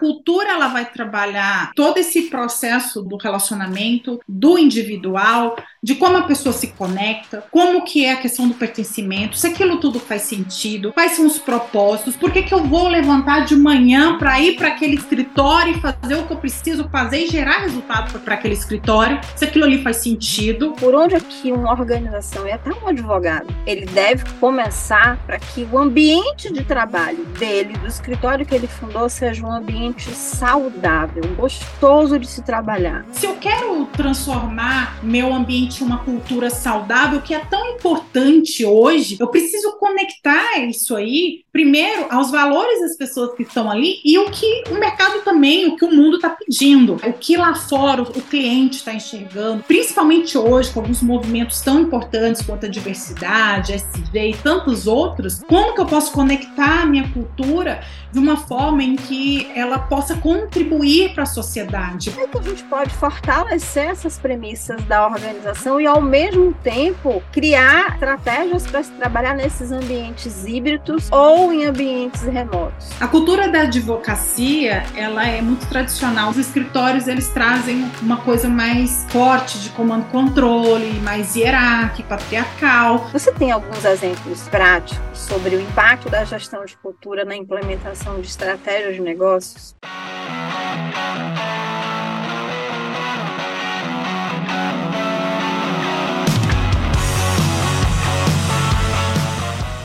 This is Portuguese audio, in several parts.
cultura ela vai trabalhar todo esse processo do relacionamento, do individual, de como a pessoa se conecta, como que é a questão do pertencimento, se aquilo tudo faz sentido, quais são os propósitos, por que, que eu vou levantar de manhã para ir para aquele escritório e fazer o que eu preciso fazer e gerar resultado para aquele escritório, se aquilo ali faz sentido. Por onde é que uma organização e até um advogado, ele deve começar para que o ambiente de trabalho dele, do escritório que ele fundou, seja um ambiente saudável, gostoso de se trabalhar. Se eu quero transformar meu ambiente uma cultura saudável que é tão importante hoje, eu preciso conectar isso aí, primeiro, aos valores das pessoas que estão ali e o que o mercado também, o que o mundo está pedindo, o que lá fora o cliente está enxergando, principalmente hoje, com alguns movimentos tão importantes quanto a diversidade, SG e tantos outros, como que eu posso conectar a minha cultura de uma forma em que ela possa contribuir para a sociedade? Como é que a gente pode fortalecer essas premissas da organização? E, ao mesmo tempo, criar estratégias para se trabalhar nesses ambientes híbridos ou em ambientes remotos. A cultura da advocacia, ela é muito tradicional. Os escritórios, eles trazem uma coisa mais forte de comando-controle, mais hierárquico, patriarcal. Você tem alguns exemplos práticos sobre o impacto da gestão de cultura na implementação de estratégias de negócios?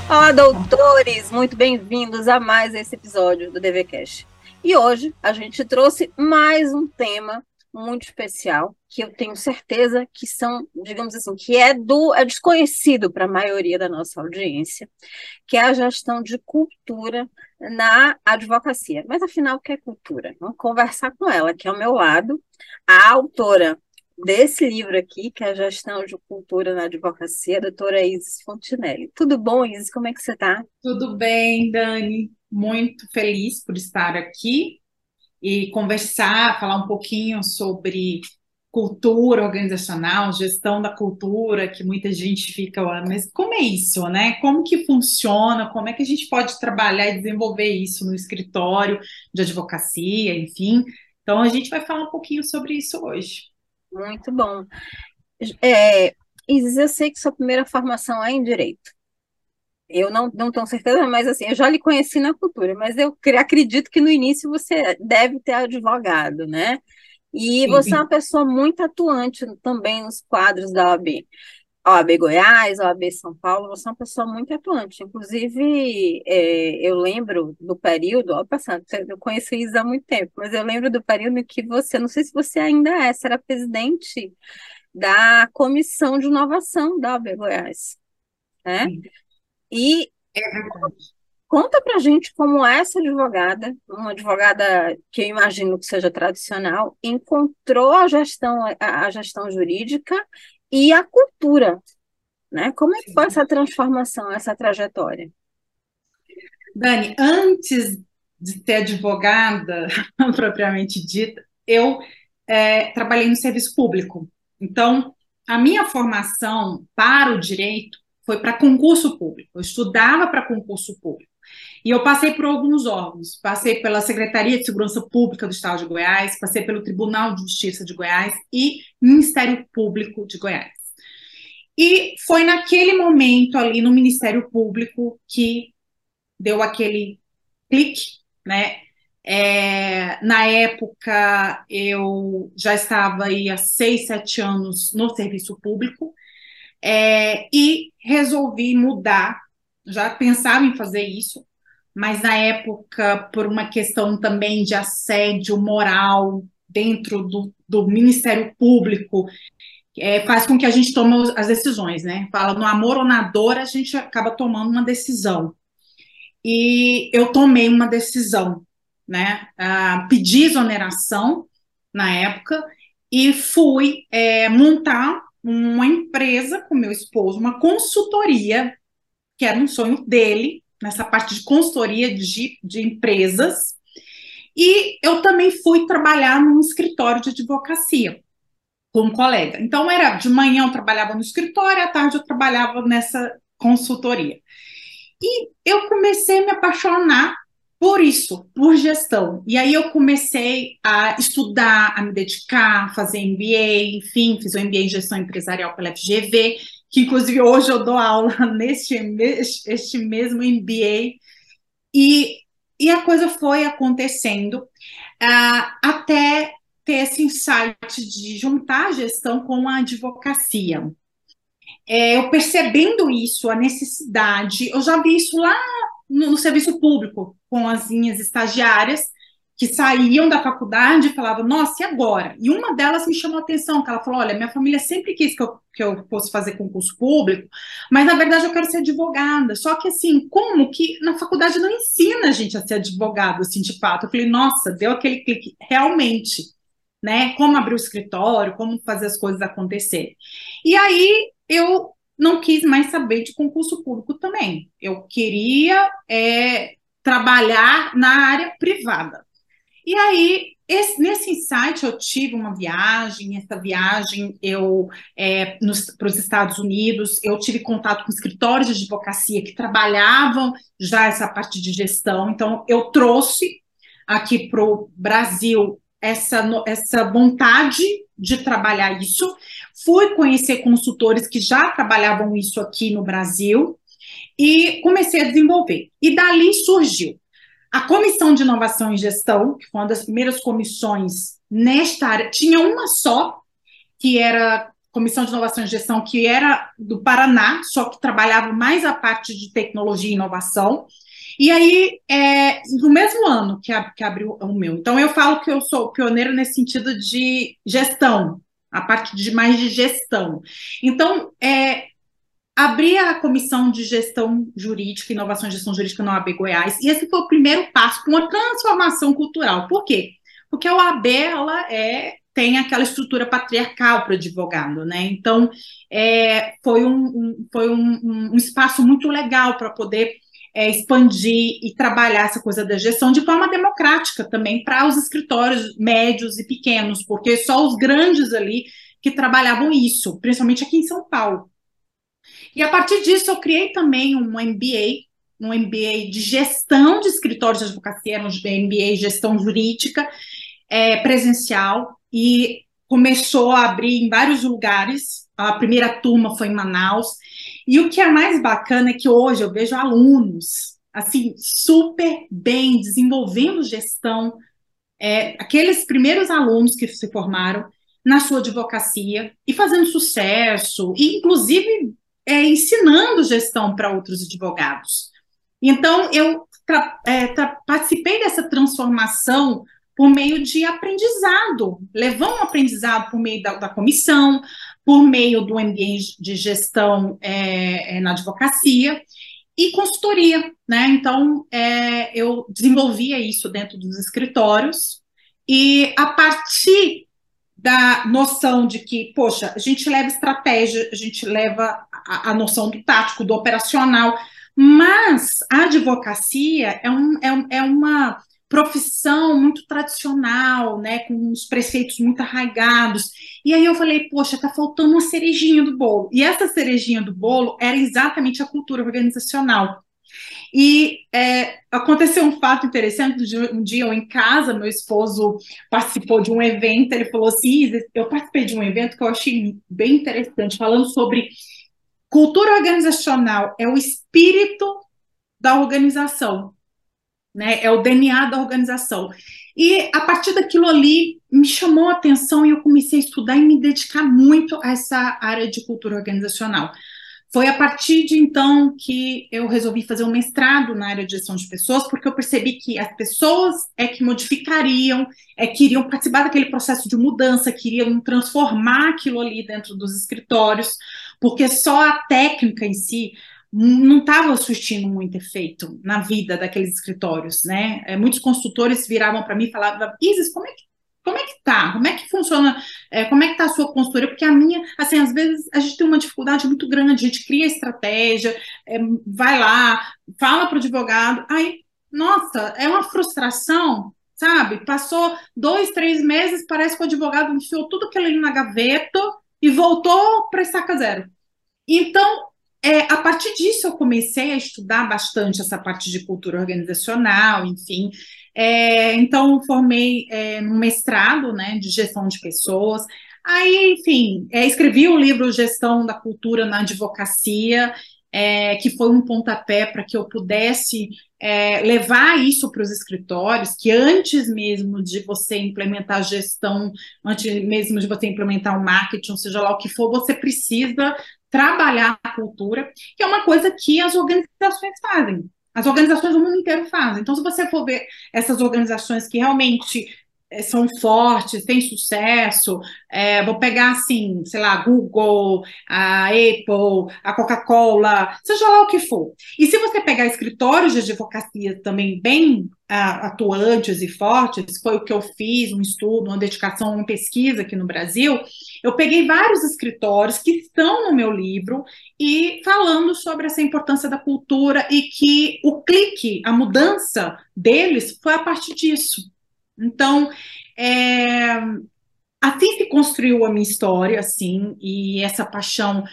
Olá, doutores! Muito bem-vindos a mais esse episódio do DVCast. E hoje a gente trouxe mais um tema muito especial, que eu tenho certeza que são, digamos assim, que é do é desconhecido para a maioria da nossa audiência, que é a gestão de cultura na advocacia. Mas afinal, o que é cultura? Vamos conversar com ela, que é ao meu lado, a autora desse livro aqui, que é a Gestão de Cultura na Advocacia, a doutora Isis Fontinelli. Tudo bom, Isis? Como é que você está? Tudo bem, Dani. Muito feliz por estar aqui e conversar, falar um pouquinho sobre cultura organizacional, gestão da cultura, que muita gente fica, mas como é isso, né? Como que funciona? Como é que a gente pode trabalhar e desenvolver isso no escritório de advocacia, enfim. Então a gente vai falar um pouquinho sobre isso hoje. Muito bom. É, Isis, eu sei que sua primeira formação é em Direito. Eu não, não tenho certeza, mas assim, eu já lhe conheci na cultura, mas eu acredito que no início você deve ter advogado, né? E você é uma pessoa muito atuante também nos quadros da OAB. OAB Goiás, OAB São Paulo, você é uma pessoa muito atuante. Inclusive, é, eu lembro do período, ó, passando, eu conheço isso há muito tempo, mas eu lembro do período que você, não sei se você ainda é, você era presidente da Comissão de Inovação da OAB Goiás. Né? E é conta pra gente como essa advogada, uma advogada que eu imagino que seja tradicional, encontrou a gestão, a, a gestão jurídica e a cultura, né? Como é que foi essa transformação, essa trajetória? Dani, antes de ser advogada, propriamente dita, eu é, trabalhei no serviço público. Então, a minha formação para o direito foi para concurso público. Eu estudava para concurso público. E eu passei por alguns órgãos. Passei pela Secretaria de Segurança Pública do Estado de Goiás, passei pelo Tribunal de Justiça de Goiás e Ministério Público de Goiás. E foi naquele momento ali no Ministério Público que deu aquele clique, né? É, na época eu já estava aí há seis, sete anos no serviço público é, e resolvi mudar. Já pensava em fazer isso, mas na época, por uma questão também de assédio moral dentro do, do Ministério Público, é, faz com que a gente tome as decisões, né? Fala no amor ou na dor, a gente acaba tomando uma decisão. E eu tomei uma decisão, né? Ah, pedi exoneração na época e fui é, montar uma empresa com meu esposo, uma consultoria, que era um sonho dele, nessa parte de consultoria de, de empresas, e eu também fui trabalhar num escritório de advocacia com um colega. Então, era de manhã eu trabalhava no escritório, à tarde eu trabalhava nessa consultoria. E eu comecei a me apaixonar por isso, por gestão. E aí eu comecei a estudar, a me dedicar, fazer MBA, enfim, fiz o MBA em gestão empresarial pela FGV, que inclusive hoje eu dou aula neste este mesmo MBA. E, e a coisa foi acontecendo uh, até ter esse insight de juntar a gestão com a advocacia. É, eu percebendo isso, a necessidade, eu já vi isso lá no, no, serviço público, com as minhas estagiárias, que saíam da faculdade e falavam, nossa, e agora? E uma delas me chamou a atenção, que ela falou, olha, minha família sempre quis que eu, que eu fosse fazer concurso público, mas na verdade eu quero ser advogada. Só que assim, como que na faculdade não ensina a gente a ser advogado, assim, de fato? Eu falei, nossa, deu aquele clique, realmente, né? Como abrir o escritório, como fazer as coisas acontecerem. E aí eu não quis mais saber de concurso público também. Eu queria é, trabalhar na área privada. E aí, esse, nesse insight, eu tive uma viagem. Essa viagem, eu é, para os Estados Unidos, eu tive contato com escritórios de advocacia que trabalhavam já essa parte de gestão. Então, eu trouxe aqui para o Brasil essa, essa vontade de trabalhar isso. Fui conhecer consultores que já trabalhavam isso aqui no Brasil e comecei a desenvolver. E dali surgiu a Comissão de Inovação e Gestão, que foi uma das primeiras comissões nesta área. Tinha uma só, que era Comissão de Inovação e Gestão, que era do Paraná, só que trabalhava mais a parte de tecnologia e inovação. E aí, é, no mesmo ano que, a, que abriu o meu. Então, eu falo que eu sou pioneira nesse sentido de gestão, a parte de mais de gestão. Então, é, abri a comissão de gestão jurídica, inovação e gestão jurídica no AB Goiás, e esse foi o primeiro passo para uma transformação cultural. Por quê? Porque a OAB, ela é tem aquela estrutura patriarcal para o advogado, né? Então, é, foi, um, um foi um, um, espaço muito legal para poder é, expandir e trabalhar essa coisa da gestão de forma democrática também para os escritórios médios e pequenos, porque só os grandes ali que trabalhavam isso, principalmente aqui em São Paulo. E a partir disso eu criei também um MBA, um MBA de gestão de escritórios de advocacia, um MBA de gestão jurídica é, presencial e começou a abrir em vários lugares. A primeira turma foi em Manaus e o que é mais bacana é que hoje eu vejo alunos, assim, super bem, desenvolvendo gestão, é, aqueles primeiros alunos que se formaram na sua advocacia e fazendo sucesso, e inclusive é, ensinando gestão para outros advogados. Então, eu é, participei dessa transformação por meio de aprendizado, levou um aprendizado por meio da, da comissão, por meio do ambiente de gestão é, é, na advocacia e consultoria, né? Então, é, eu desenvolvia isso dentro dos escritórios e a partir da noção de que, poxa, a gente leva estratégia, a gente leva a, a noção do tático, do operacional, mas a advocacia é, um, é, é uma profissão muito tradicional, né, com os preceitos muito arraigados. E aí eu falei, poxa, tá faltando uma cerejinha do bolo. E essa cerejinha do bolo era exatamente a cultura organizacional. E é, aconteceu um fato interessante, um dia eu em casa, meu esposo participou de um evento, ele falou assim, eu participei de um evento que eu achei bem interessante, falando sobre cultura organizacional, é o espírito da organização né? É o DNA da organização. E a partir daquilo ali me chamou a atenção e eu comecei a estudar e me dedicar muito a essa área de cultura organizacional. Foi a partir de então que eu resolvi fazer um mestrado na área de gestão de pessoas, porque eu percebi que as pessoas é que modificariam, é que iriam participar daquele processo de mudança, queriam transformar aquilo ali dentro dos escritórios, porque só a técnica em si não estava surtindo muito efeito na vida daqueles escritórios, né? É, muitos consultores viravam para mim e falavam, Isis, como é que como é que tá? Como é que funciona? É, como é que tá a sua consultoria? Porque a minha, assim, às vezes a gente tem uma dificuldade muito grande, a gente cria estratégia, é, vai lá, fala para o advogado, aí, nossa, é uma frustração, sabe? Passou dois, três meses, parece que o advogado enfiou tudo aquilo ali na gaveta e voltou para estaca zero. Então, é, a partir disso, eu comecei a estudar bastante essa parte de cultura organizacional, enfim. É, então, formei é, um mestrado né, de gestão de pessoas. Aí, enfim, é, escrevi o livro Gestão da Cultura na Advocacia, é, que foi um pontapé para que eu pudesse é, levar isso para os escritórios, que antes mesmo de você implementar a gestão, antes mesmo de você implementar o marketing, seja lá o que for, você precisa trabalhar a cultura, que é uma coisa que as organizações fazem. As organizações do mundo inteiro fazem. Então, se você for ver essas organizações que realmente são fortes, têm sucesso. É, vou pegar assim, sei lá, Google, a Apple, a Coca-Cola, seja lá o que for. E se você pegar escritórios de advocacia também bem uh, atuantes e fortes, foi o que eu fiz, um estudo, uma dedicação, uma pesquisa aqui no Brasil, eu peguei vários escritórios que estão no meu livro e falando sobre essa importância da cultura e que o clique, a mudança deles foi a partir disso. Então, é, assim se construiu a minha história, assim, e essa paixão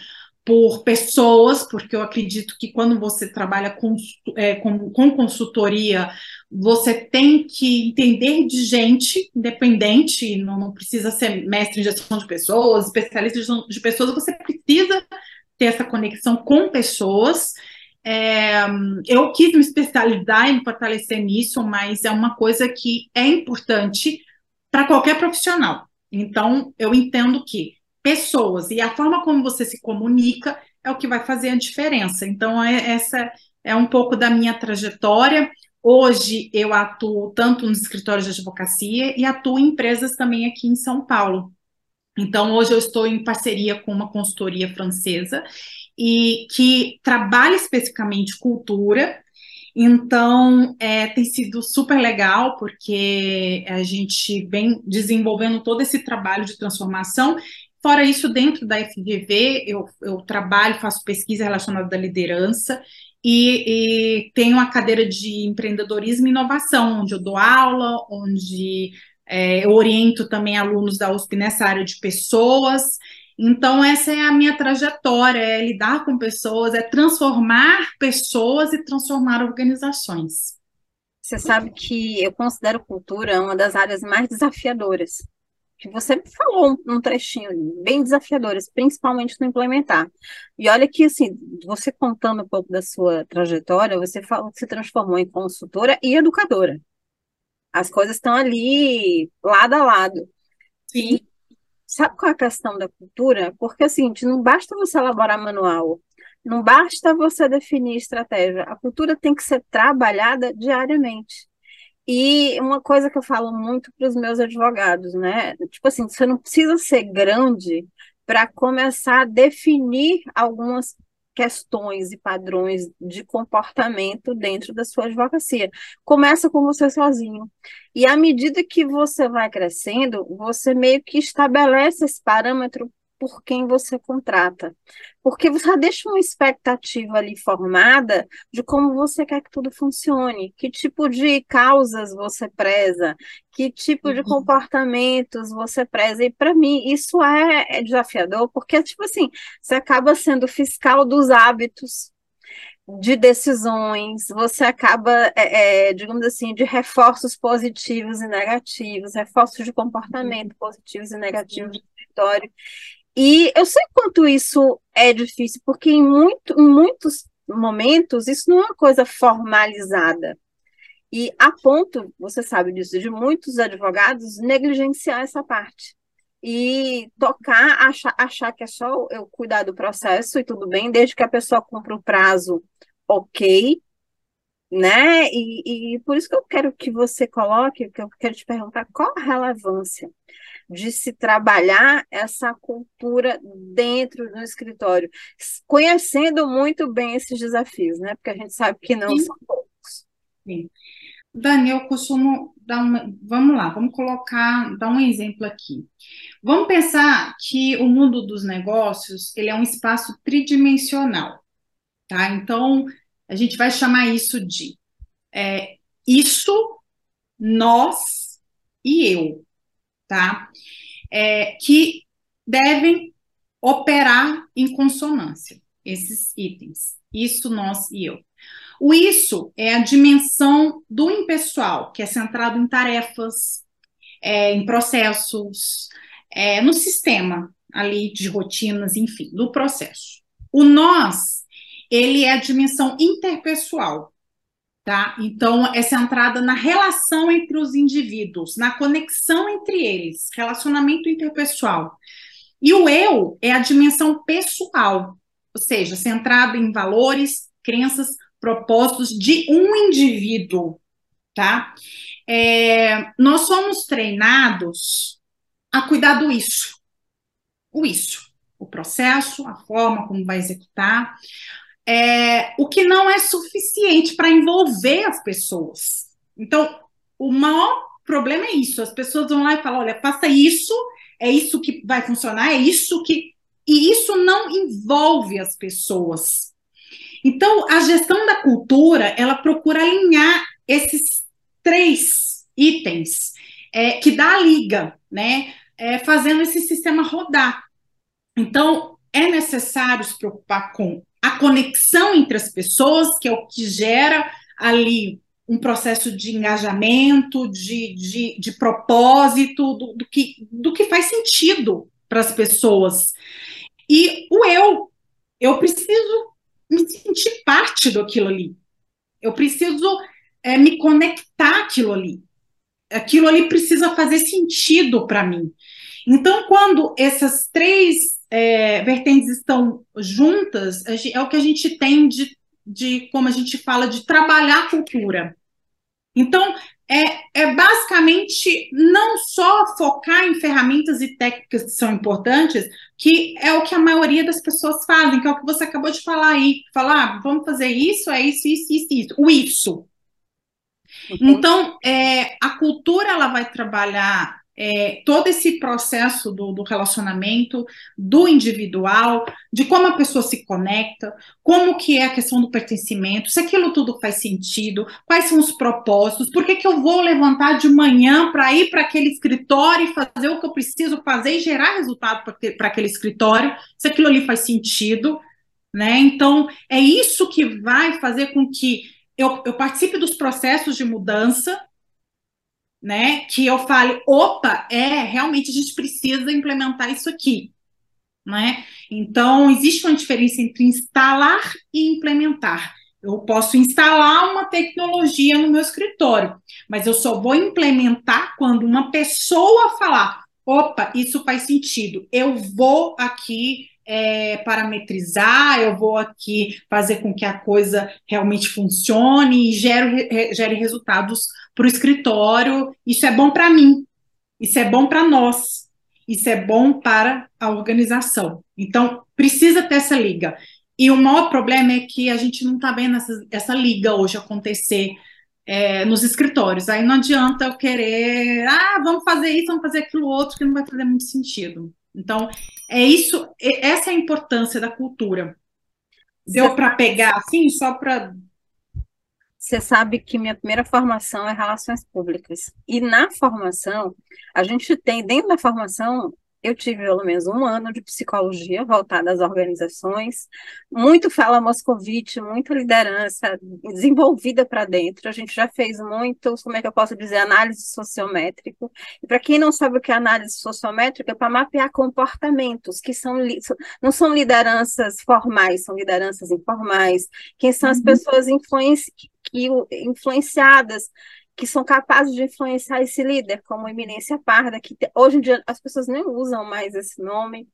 por pessoas, porque eu acredito que quando você trabalha com, é, com, com, consultoria, você tem que entender de gente independente, não, não, precisa ser mestre em gestão de pessoas, especialista em gestão de pessoas, você precisa ter essa conexão com pessoas é, eu quis me especializar e me fortalecer nisso, mas é uma coisa que é importante para qualquer profissional. Então, eu entendo que pessoas e a forma como você se comunica é o que vai fazer a diferença. Então, é, essa é um pouco da minha trajetória. Hoje, eu atuo tanto nos escritórios de advocacia e atuo em empresas também aqui em São Paulo. Então, hoje eu estou em parceria com uma consultoria francesa e que trabalha especificamente cultura. Então, é, tem sido super legal, porque a gente vem desenvolvendo todo esse trabalho de transformação. Fora isso, dentro da FGV, eu, eu trabalho, faço pesquisa relacionada à liderança e, e tenho a cadeira de empreendedorismo e inovação, onde eu dou aula, onde é, eu oriento também alunos da USP nessa área de pessoas. Então, essa é a minha trajetória: é lidar com pessoas, é transformar pessoas e transformar organizações. Você sabe que eu considero cultura uma das áreas mais desafiadoras. Que você falou um, um trechinho bem desafiadoras, principalmente no implementar. E olha que, assim, você contando um pouco da sua trajetória, você falou que se transformou em consultora e educadora. As coisas estão ali lado a lado. Sim. E Sabe qual é a questão da cultura? Porque, assim, não basta você elaborar manual, não basta você definir estratégia, a cultura tem que ser trabalhada diariamente. E uma coisa que eu falo muito para os meus advogados, né? Tipo assim, você não precisa ser grande para começar a definir algumas questões e padrões de comportamento dentro da sua advocacia. Começa com você sozinho. E à medida que você vai crescendo, você meio que estabelece esse parâmetro por quem você contrata. Porque você deixa uma expectativa ali formada de como você quer que tudo funcione, que tipo de causas você preza, que tipo de uhum. comportamentos você preza. E para mim isso é, é desafiador, porque tipo assim, você acaba sendo fiscal dos hábitos, de decisões, você acaba, é, é, digamos assim, de reforços positivos e negativos, reforços de comportamento uhum. positivos e negativos do escritório. E eu sei quanto isso é difícil, porque em, muito, em muitos momentos isso não é uma coisa formalizada. E a ponto, você sabe disso, de muitos advogados negligenciar essa parte. E tocar, achar, achar que é só eu cuidar do processo e tudo bem, desde que a pessoa cumpra o prazo ok, né? E, e por isso que eu quero que você coloque, que eu quero te perguntar qual a relevância de se trabalhar essa cultura dentro do escritório, conhecendo muito bem esses desafios, né? Porque a gente sabe que não Sim. são poucos. Sim. Dani, eu costumo dar uma. Vamos lá, vamos colocar, dar um exemplo aqui. Vamos pensar que o mundo dos negócios ele é um espaço tridimensional, tá? Então a gente vai chamar isso de é, isso, nós e eu tá? É, que devem operar em consonância. esses itens. Isso, nós e eu. O isso é a dimensão do impessoal, que é centrado em tarefas, é, em processos, é, no sistema ali de rotinas, enfim, do processo. O nós, ele é a dimensão interpessoal, tá? Então, é centrada na relação entre os indivíduos, na conexão entre eles, relacionamento interpessoal. E o eu é a dimensão pessoal, ou seja, centrado em valores, crenças, propósitos de um indivíduo, tá? É, nós somos treinados a cuidar do isso, o isso, o processo, a forma como vai executar, é, o que não é suficiente para envolver as pessoas. Então, o maior problema é isso: as pessoas vão lá e falam, olha, faça isso, é isso que vai funcionar, é isso que. E isso não envolve as pessoas. Então, a gestão da cultura, ela procura alinhar esses três itens é, que dá a liga, né? É, fazendo esse sistema rodar. Então, é necessário se preocupar com a conexão entre as pessoas, que é o que gera ali um processo de engajamento, de, de, de propósito, do, do, que, do que faz sentido para as pessoas. E o eu, eu preciso me sentir parte daquilo ali. Eu preciso é, me conectar àquilo ali. Aquilo ali precisa fazer sentido para mim. Então, quando essas três é, vertentes estão juntas, é o que a gente tem de, de, como a gente fala, de trabalhar a cultura. Então, é, é basicamente não só focar em ferramentas e técnicas que são importantes, que é o que a maioria das pessoas fazem, que é o que você acabou de falar aí. Falar, ah, vamos fazer isso, é isso, isso, isso, isso. O isso. Uhum. Então, é, a cultura ela vai trabalhar é, todo esse processo do, do, relacionamento, do individual, de como a pessoa se conecta, como que é a questão do pertencimento, se aquilo tudo faz sentido, quais são os propósitos, por que, que eu vou levantar de manhã para ir para aquele escritório e fazer o que eu preciso fazer e gerar resultado para aquele escritório, se aquilo ali faz sentido, né? Então, é isso que vai fazer com que eu, eu participe dos processos de mudança, né? Que eu fale, opa, é, realmente a gente precisa implementar isso aqui, né? Então, existe uma diferença entre instalar e implementar. Eu posso instalar uma tecnologia no meu escritório, mas eu só vou implementar quando uma pessoa falar, opa, isso faz sentido. Eu vou aqui é, parametrizar, eu vou aqui fazer com que a coisa realmente funcione e gere, gere resultados para o escritório. Isso é bom para mim, isso é bom para nós, isso é bom para a organização. Então, precisa ter essa liga. E o maior problema é que a gente não está vendo essa, essa liga hoje acontecer é, nos escritórios. Aí não adianta eu querer, ah, vamos fazer isso, vamos fazer aquilo outro, que não vai fazer muito sentido. Então, é isso, essa é a importância da cultura. Deu para pegar assim, só para. Você sabe que minha primeira formação é relações públicas. E na formação, a gente tem, dentro da formação, eu tive pelo menos um ano de psicologia voltada às organizações, muito fala moscovite, muita liderança desenvolvida para dentro. A gente já fez muito, como é que eu posso dizer, análise sociométrica. E para quem não sabe o que é análise sociométrica, é para mapear comportamentos que são não são lideranças formais, são lideranças informais. Quem são as uhum. pessoas influenci, que, influenciadas que são capazes de influenciar esse líder, como Eminência Parda, que hoje em dia as pessoas nem usam mais esse nome,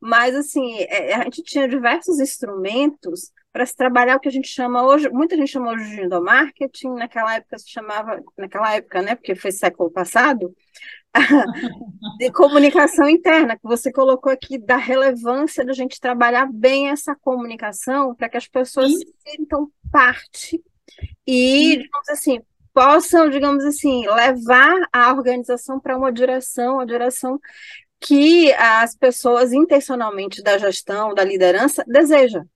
mas assim, é, a gente tinha diversos instrumentos para se trabalhar o que a gente chama hoje, muita gente chama hoje de endomarketing, naquela época se chamava, naquela época, né, porque foi século passado, de comunicação interna, que você colocou aqui da relevância da gente trabalhar bem essa comunicação para que as pessoas Sim. sintam parte e, digamos assim, possam, digamos assim, levar a organização para uma direção, uma direção que as pessoas intencionalmente da gestão, da liderança, desejam.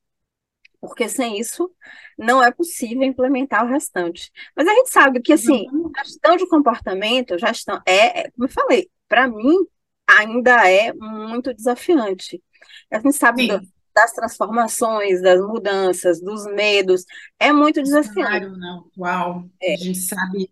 Porque sem isso não é possível implementar o restante. Mas a gente sabe que assim, gestão de comportamento, gestão é, é como eu falei, para mim ainda é muito desafiante. A gente sabe do, das transformações, das mudanças, dos medos. É muito desafiante. Não, uau, é. a gente sabe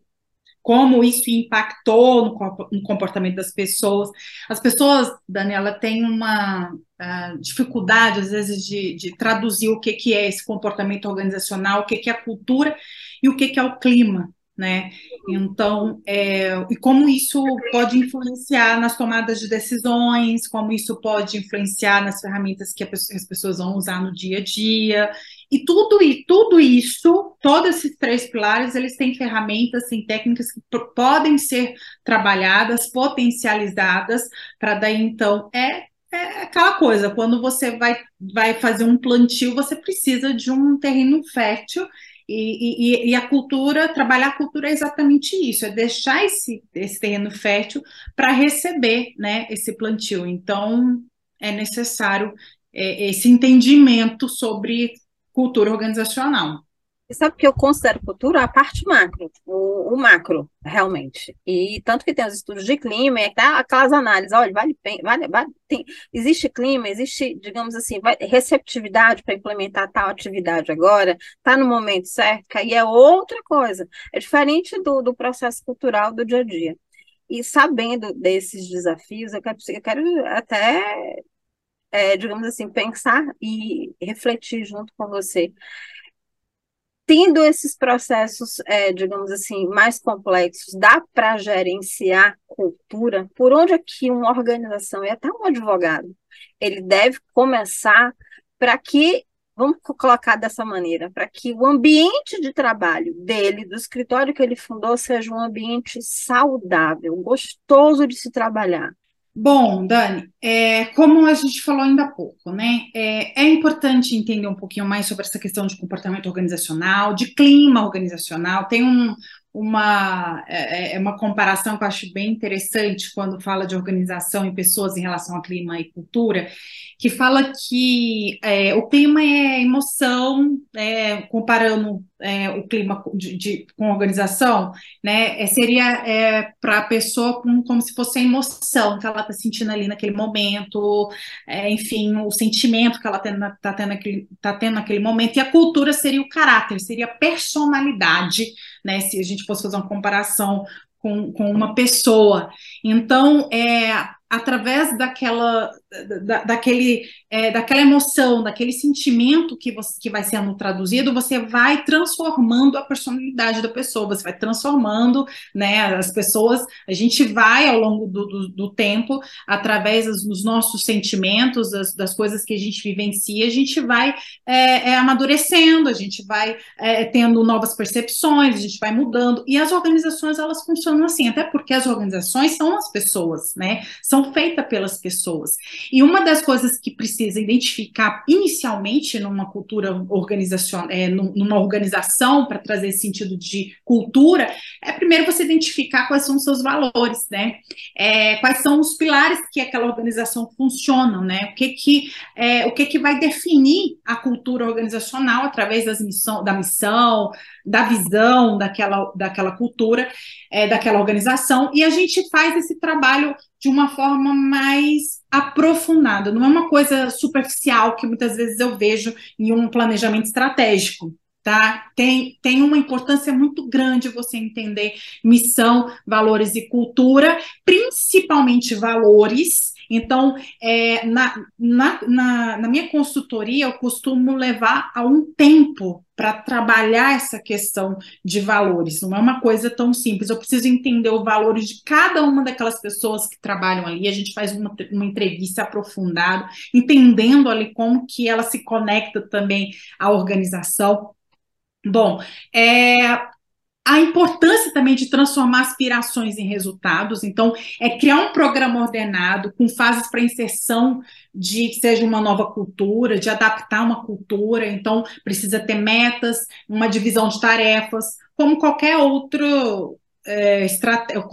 como isso impactou no comportamento das pessoas. As pessoas, Daniela, têm uma uh, dificuldade, às vezes, de, de, traduzir o que, que é esse comportamento organizacional, o que, que é a cultura e o que, que é o clima né? Então, é, e como isso pode influenciar nas tomadas de decisões, como isso pode influenciar nas ferramentas que, as pessoas vão usar no dia a dia, e tudo, e tudo isso, todos esses três pilares, eles têm ferramentas, têm técnicas que podem ser trabalhadas, potencializadas, para daí, então, é é aquela coisa, quando você vai, vai fazer um plantio, você precisa de um terreno fértil e, e, e, a cultura, trabalhar a cultura é exatamente isso, é deixar esse, esse terreno fértil para receber né, esse plantio. Então, é necessário é, esse entendimento sobre cultura organizacional. Sabe que eu considero cultura a parte macro, o, o, macro, realmente. E tanto que tem os estudos de clima, é tá aquelas análises, olha, vale, vale, vale tem, existe clima, existe, digamos assim, receptividade para implementar tal atividade agora, está no momento certo, aí é outra coisa. É diferente do, do processo cultural do dia a dia. E sabendo desses desafios, eu quero, eu quero até, é, digamos assim, pensar e refletir junto com você tendo esses processos, é, digamos assim, mais complexos, dá para gerenciar cultura? Por onde é que uma organização, e até um advogado, ele deve começar para que, vamos colocar dessa maneira, para que o ambiente de trabalho dele, do escritório que ele fundou, seja um ambiente saudável, gostoso de se trabalhar? Bom, Dani, é, como a gente falou ainda há pouco, né? É, é, importante entender um pouquinho mais sobre essa questão de comportamento organizacional, de clima organizacional. Tem um, uma, é, é, uma comparação que eu acho bem interessante quando fala de organização e pessoas em relação a clima e cultura, que fala que é, o clima é emoção, é, comparando é, o clima de, de, com organização, né, é, seria é, para a pessoa como, como, se fosse a emoção que ela está sentindo ali naquele momento, é, enfim, o sentimento que ela está tendo, naquele, tá tendo naquele momento, e a cultura seria o caráter, seria a personalidade, né, se a gente fosse fazer uma comparação com, com uma pessoa. Então, é, através daquela, da, daquele, é, daquela emoção, daquele sentimento que, você, que vai sendo traduzido, você vai transformando a personalidade da pessoa, você vai transformando né, as pessoas, a gente vai ao longo do, do, do tempo, através dos nossos sentimentos, das, das, coisas que a gente vivencia, a gente vai é, é, amadurecendo, a gente vai é, tendo novas percepções, a gente vai mudando, e as organizações, elas funcionam assim, até porque as organizações são as pessoas, né, são são feitas pelas pessoas. E uma das coisas que precisa identificar inicialmente numa cultura organizacional, é, numa organização para trazer esse sentido de cultura, é primeiro você identificar quais são os seus valores, né? É, quais são os pilares que aquela organização funciona, né? O que que é, o que que vai definir a cultura organizacional através das missão, da missão, da visão daquela, daquela cultura, é, daquela organização, e a gente faz esse trabalho de uma forma mais aprofundada, não é uma coisa superficial que muitas vezes eu vejo em um planejamento estratégico. Tá? Tem, tem uma importância muito grande você entender missão, valores e cultura, principalmente valores, então, é, na, na, na, na, minha consultoria, eu costumo levar a um tempo para trabalhar essa questão de valores. Não é uma coisa tão simples. Eu preciso entender os valores de cada uma daquelas pessoas que trabalham ali. A gente faz uma, uma entrevista aprofundada, entendendo ali como que ela se conecta também à organização. Bom, é, a importância também de transformar aspirações em resultados. Então, é criar um programa ordenado, com fases para inserção de que seja uma nova cultura, de adaptar uma cultura. Então, precisa ter metas, uma divisão de tarefas, como qualquer outro é,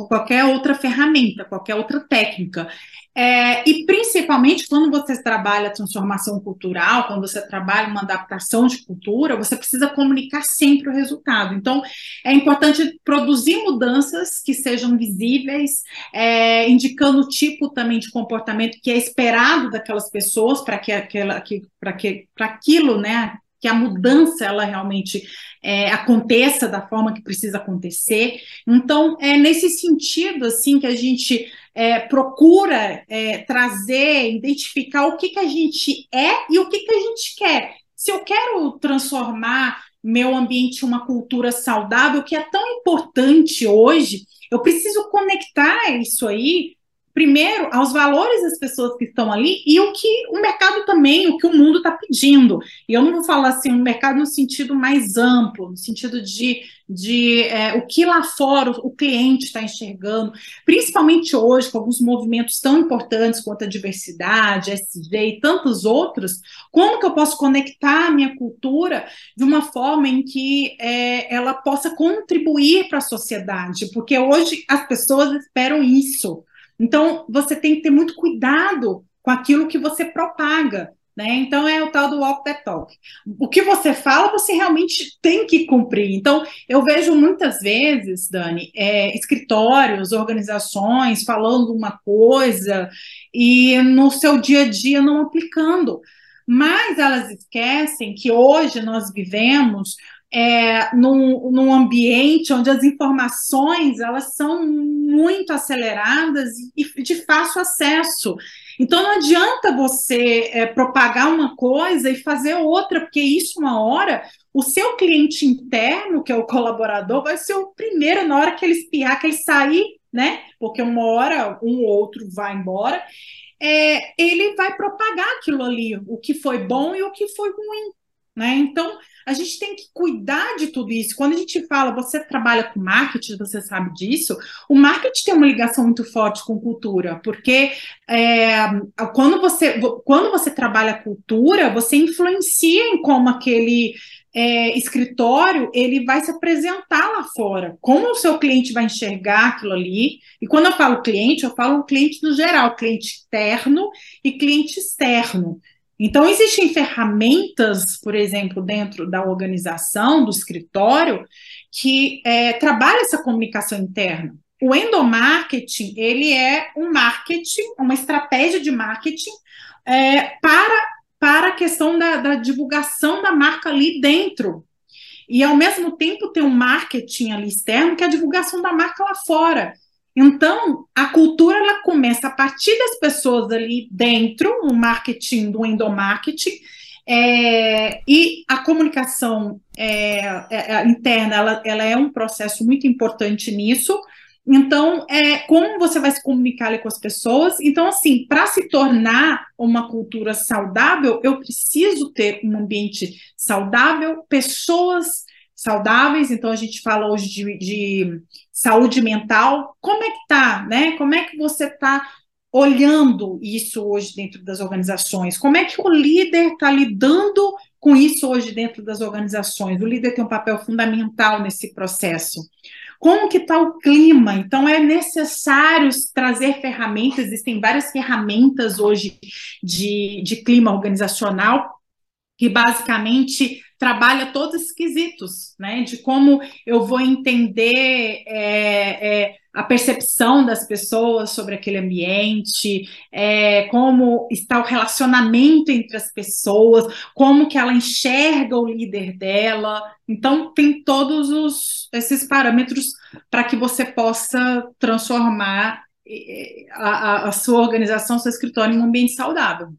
qualquer outra ferramenta, qualquer outra técnica. É, e principalmente quando você trabalha transformação cultural, quando você trabalha uma adaptação de cultura, você precisa comunicar sempre o resultado. Então, é importante produzir mudanças que sejam visíveis, é, indicando o tipo também de comportamento que é esperado daquelas pessoas para que, aquela, que, que, aquilo, né, que a mudança ela realmente é, aconteça da forma que precisa acontecer. Então, é nesse sentido assim que a gente é, procura é, trazer, identificar o que, que a gente é e o que, que a gente quer. Se eu quero transformar meu ambiente uma cultura saudável, que é tão importante hoje, eu preciso conectar isso aí primeiro, aos valores das pessoas que estão ali e o que o mercado também, o que o mundo está pedindo. E eu não vou falar assim, o mercado no sentido mais amplo, no sentido de, de é, o que lá fora o, cliente está enxergando, principalmente hoje, com alguns movimentos tão importantes quanto a diversidade, SG e tantos outros, como que eu posso conectar a minha cultura de uma forma em que é, ela possa contribuir para a sociedade? Porque hoje as pessoas esperam isso. Então, você tem que ter muito cuidado com aquilo que você propaga. Né? Então é o tal do walk the talk. O que você fala, você realmente tem que cumprir. Então, eu vejo muitas vezes, Dani, é, escritórios, organizações falando uma coisa e no seu dia a dia não aplicando. Mas elas esquecem que hoje nós vivemos é, num, num ambiente onde as informações elas são muito aceleradas e de fácil acesso. Então não adianta você é, propagar uma coisa e fazer outra, porque isso uma hora o seu cliente interno, que é o colaborador, vai ser o primeiro na hora que ele espiar, que ele sair, né? Porque uma hora um ou outro vai embora, é, ele vai propagar aquilo ali, o que foi bom e o que foi ruim. Né? Então, a gente tem que cuidar de tudo isso. Quando a gente fala, você trabalha com marketing, você sabe disso, o marketing tem uma ligação muito forte com cultura, porque é, quando, você, quando você trabalha cultura, você influencia em como aquele é, escritório ele vai se apresentar lá fora, como o seu cliente vai enxergar aquilo ali. E quando eu falo cliente, eu falo cliente no geral, cliente interno e cliente externo. Então, existem ferramentas, por exemplo, dentro da organização, do escritório, que é, trabalha essa comunicação interna. O endomarketing, ele é um marketing, uma estratégia de marketing é, para, para a questão da, da divulgação da marca ali dentro. E, ao mesmo tempo, tem um marketing ali externo, que é a divulgação da marca lá fora. Então, a cultura ela começa a partir das pessoas ali dentro, o marketing do endomarketing, é, e a comunicação é, é, é, interna ela, ela, é um processo muito importante nisso. Então, é, como você vai se comunicar ali com as pessoas? Então, assim, para se tornar uma cultura saudável, eu preciso ter um ambiente saudável, pessoas saudáveis, então a gente fala hoje de, de saúde mental. Como é que tá, né? Como é que você está olhando isso hoje dentro das organizações? Como é que o líder está lidando com isso hoje dentro das organizações? O líder tem um papel fundamental nesse processo. Como que está o clima? Então é necessário trazer ferramentas, existem várias ferramentas hoje de, de clima organizacional que basicamente trabalha todos os quesitos, né? De como eu vou entender é, é, a percepção das pessoas sobre aquele ambiente, é, como está o relacionamento entre as pessoas, como que ela enxerga o líder dela. Então, tem todos os, esses parâmetros para que você possa transformar é, a, a sua organização, seu escritório em um ambiente saudável.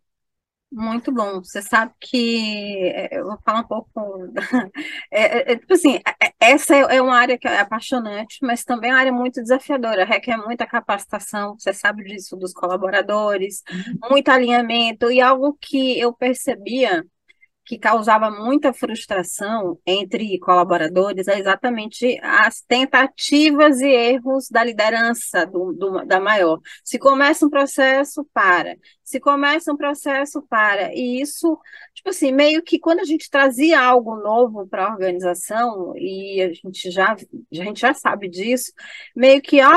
Muito bom. Você sabe que é, eu vou falar um pouco. É, é, é, tipo assim, é, essa é uma área que é apaixonante, mas também é uma área muito desafiadora, requer muita capacitação. Você sabe disso dos colaboradores, uhum. muito alinhamento e algo que eu percebia que causava muita frustração entre colaboradores é exatamente as tentativas e erros da liderança do, do, da maior. Se começa um processo, para. Se começa um processo para. E isso, tipo assim, meio que quando a gente trazia algo novo para a organização, e a gente já, a gente já sabe disso, meio que, ah,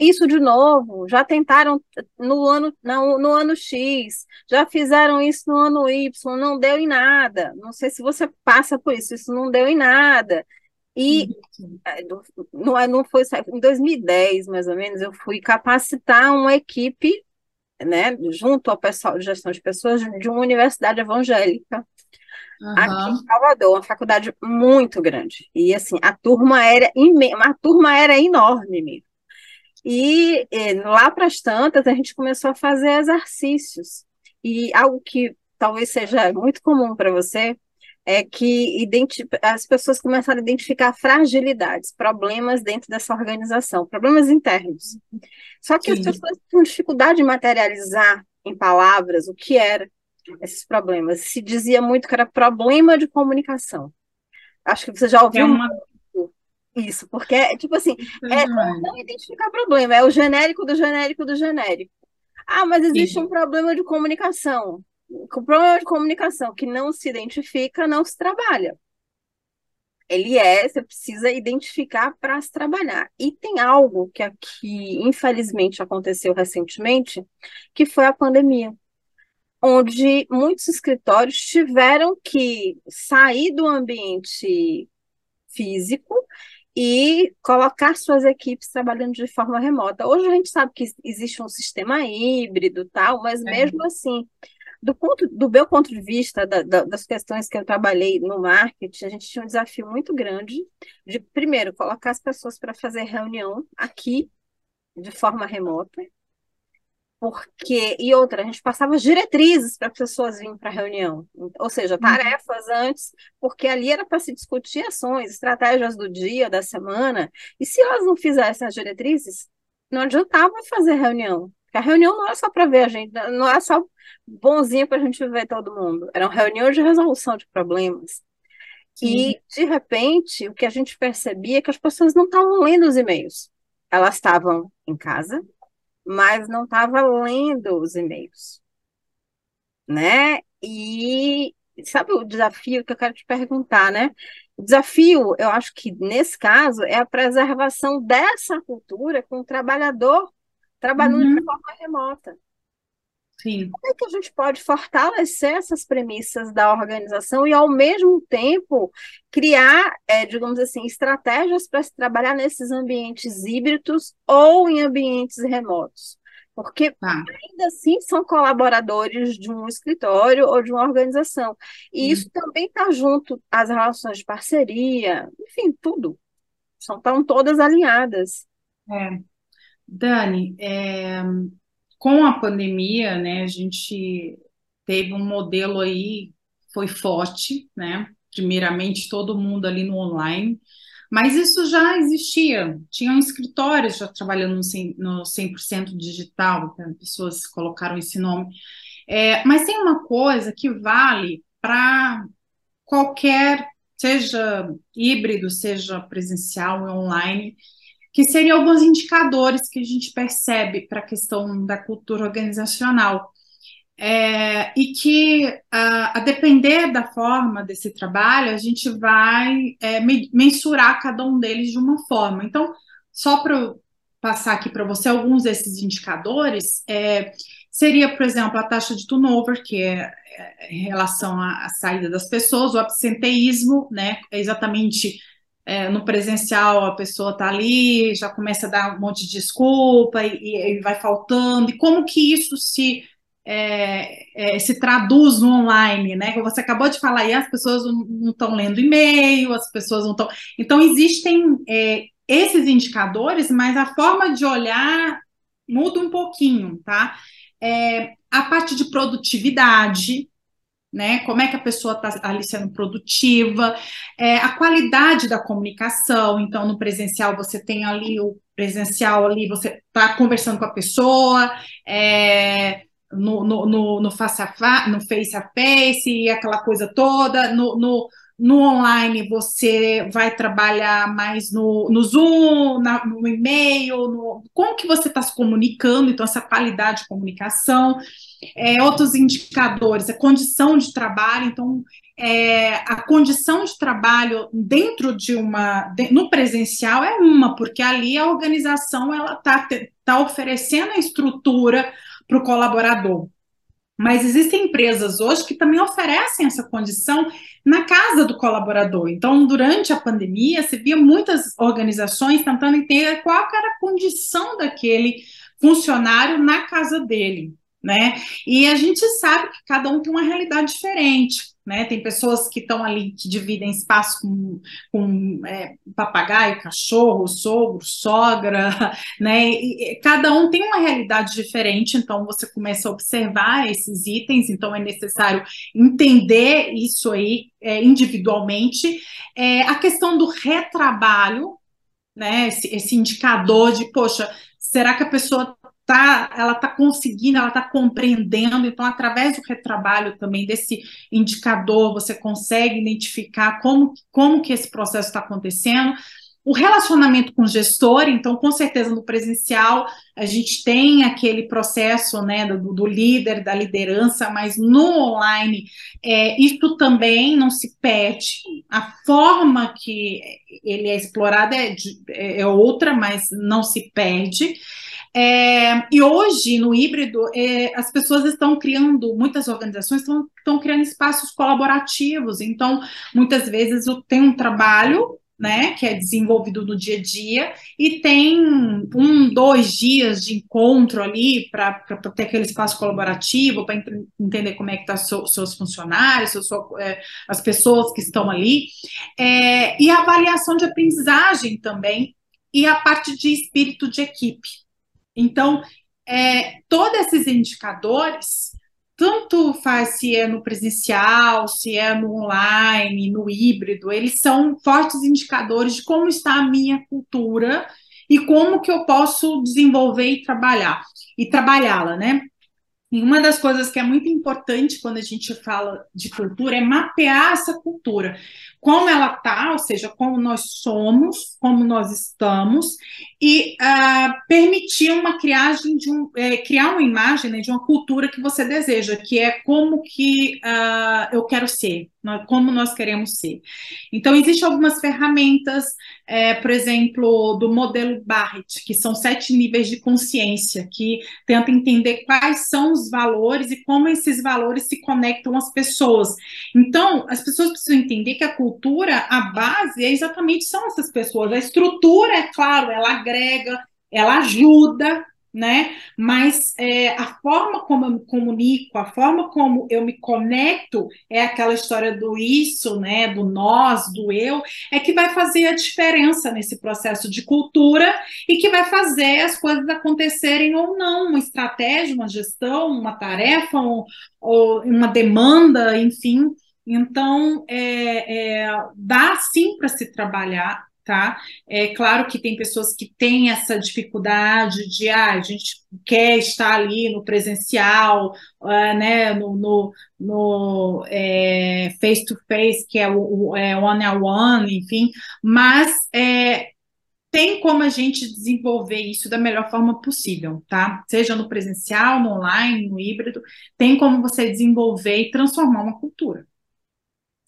isso de novo, já tentaram no ano, no, no ano X, já fizeram isso no ano Y, não deu em nada. Não sei se você passa por isso, isso não deu em nada. E é, não, é, não foi em 2010, mais ou menos, eu fui capacitar uma equipe né, junto ao pessoal de gestão de pessoas de uma universidade evangélica uhum. aqui em Salvador, uma faculdade muito grande. E assim, a turma era imen a turma era enorme mesmo. E, e lá para as tantas a gente começou a fazer exercícios. E algo que talvez seja muito comum para você é que as pessoas começaram a identificar fragilidades, problemas dentro dessa organização, problemas internos. Só que Sim. as pessoas tinham dificuldade de materializar em palavras o que eram esses problemas. Se dizia muito que era problema de comunicação. Acho que você já ouviu é uma... isso, porque, tipo assim, é não identificar problema, é o genérico do genérico do genérico. Ah, mas existe Sim. um problema de comunicação com problema de comunicação que não se identifica, não se trabalha. Ele é, você precisa identificar para se trabalhar. E tem algo que aqui, infelizmente, aconteceu recentemente, que foi a pandemia, onde muitos escritórios tiveram que sair do ambiente físico e colocar suas equipes trabalhando de forma remota. Hoje a gente sabe que existe um sistema híbrido, tal, mas é. mesmo assim, do, ponto, do meu ponto de vista, da, da, das questões que eu trabalhei no marketing, a gente tinha um desafio muito grande de, primeiro, colocar as pessoas para fazer reunião aqui, de forma remota, porque e outra, a gente passava diretrizes para as pessoas virem para a reunião, ou seja, uhum. tarefas antes, porque ali era para se discutir ações, estratégias do dia, da semana, e se elas não fizessem as diretrizes, não adiantava fazer reunião, porque a reunião não era só para ver a gente, não era só bonzinho para a gente ver todo mundo. Eram reuniões de resolução de problemas. E, de repente, o que a gente percebia é que as pessoas não estavam lendo os e-mails. Elas estavam em casa, mas não estavam lendo os e-mails. Né? E sabe o desafio que eu quero te perguntar, né? O desafio, eu acho que nesse caso, é a preservação dessa cultura com o trabalhador trabalhando uhum. de forma remota. Sim. Como é que a gente pode fortalecer essas premissas da organização e, ao mesmo tempo, criar, é, digamos assim, estratégias para se trabalhar nesses ambientes híbridos ou em ambientes remotos? Porque ah. ainda assim são colaboradores de um escritório ou de uma organização. E isso também está junto às relações de parceria, enfim, tudo. São, estão todas alinhadas. É. Dani, é, com a pandemia, né, a gente teve um modelo aí, foi forte, né? Primeiramente, todo mundo ali no online, mas isso já existia. Tinham escritórios já trabalhando no 100%, no 100 digital, né? pessoas colocaram esse nome. É, mas tem uma coisa que vale para qualquer, seja híbrido, seja presencial online, que seriam alguns indicadores que a gente percebe para a questão da cultura organizacional. É, e que, a, a, depender da forma desse trabalho, a gente vai é, mensurar cada um deles de uma forma. Então, só para passar aqui para você alguns desses indicadores, é, seria, por exemplo, a taxa de turnover, que é, é em relação à, à saída das pessoas, o absenteísmo, né, é exatamente é, no presencial a pessoa está ali, já começa a dar um monte de desculpa e, e vai faltando, e como que isso se é, é, se traduz no online, né? Como você acabou de falar aí, as pessoas não estão lendo e-mail, as pessoas não estão. Então, existem é, esses indicadores, mas a forma de olhar muda um pouquinho, tá? É, a parte de produtividade, né? Como é que a pessoa está ali sendo produtiva, é, a qualidade da comunicação. Então, no presencial você tem ali o presencial ali, você está conversando com a pessoa, é, no, no, no, no, face a no face a face, aquela coisa toda, no, no, no online você vai trabalhar mais no, no Zoom, na, no e-mail, no, como que você está se comunicando, então essa qualidade de comunicação, é, outros indicadores, a condição de trabalho, então é, a condição de trabalho dentro de uma, de, no presencial é uma, porque ali a organização ela está tá oferecendo a estrutura para o colaborador. Mas existem empresas hoje que também oferecem essa condição na casa do colaborador. Então, durante a pandemia, se via muitas organizações tentando entender qual era a condição daquele funcionário na casa dele, né? E a gente sabe que cada um tem uma realidade diferente né? Tem pessoas que estão ali que dividem espaço com, com é, papagaio, cachorro, sogro, sogra, né? E, cada um tem uma realidade diferente, então você começa a observar esses itens, então é necessário entender isso aí é, individualmente. É, a questão do retrabalho, né? Esse, esse indicador de, poxa, será que a pessoa tá, ela está conseguindo, ela está compreendendo, então, através do retrabalho também desse indicador, você consegue identificar como, como que esse processo está acontecendo. O relacionamento com o gestor, então, com certeza, no presencial, a gente tem aquele processo né, do, do líder, da liderança, mas no online, é, isso também não se perde. A forma que ele é explorado é, é outra, mas não se perde. É, e hoje, no híbrido, é, as pessoas estão criando, muitas organizações estão, estão criando espaços colaborativos. Então, muitas vezes tem um trabalho né, que é desenvolvido no dia a dia, e tem um, dois dias de encontro ali para ter aquele espaço colaborativo, para ent entender como é que estão tá seus funcionários, seu, é, as pessoas que estão ali, é, e a avaliação de aprendizagem também, e a parte de espírito de equipe. Então, é, todos esses indicadores, tanto faz se é no presencial, se é no online, no híbrido, eles são fortes indicadores de como está a minha cultura e como que eu posso desenvolver e trabalhar e trabalhá-la, né? E uma das coisas que é muito importante quando a gente fala de cultura é mapear essa cultura, como ela está, ou seja, como nós somos, como nós estamos, e uh, permitir uma criagem de um, é, criar uma imagem né, de uma cultura que você deseja, que é como que uh, eu quero ser, como nós queremos ser. Então, existem algumas ferramentas, é, por exemplo, do modelo Barrett, que são sete níveis de consciência, que tenta entender quais são os valores e como esses valores se conectam às pessoas. Então, as pessoas precisam entender que a cultura, a base, é exatamente são essas pessoas. A estrutura, é claro, ela agrega, ela ajuda, né? Mas é, a forma como eu me comunico, a forma como eu me conecto, é aquela história do isso, né? Do nós, do eu, é que vai fazer a diferença nesse processo de cultura e que vai fazer as coisas acontecerem ou não, uma estratégia, uma gestão, uma tarefa, ou, uma demanda, enfim. Então, é, é, dá sim para se trabalhar tá? É claro que tem pessoas que têm essa dificuldade de, ah, a gente quer estar ali no presencial, uh, né, no, no, no é, face to face, que é o, é one on one, enfim, mas é, tem como a gente desenvolver isso da melhor forma possível, tá? Seja no presencial, no online, no híbrido, tem como você desenvolver e transformar uma cultura.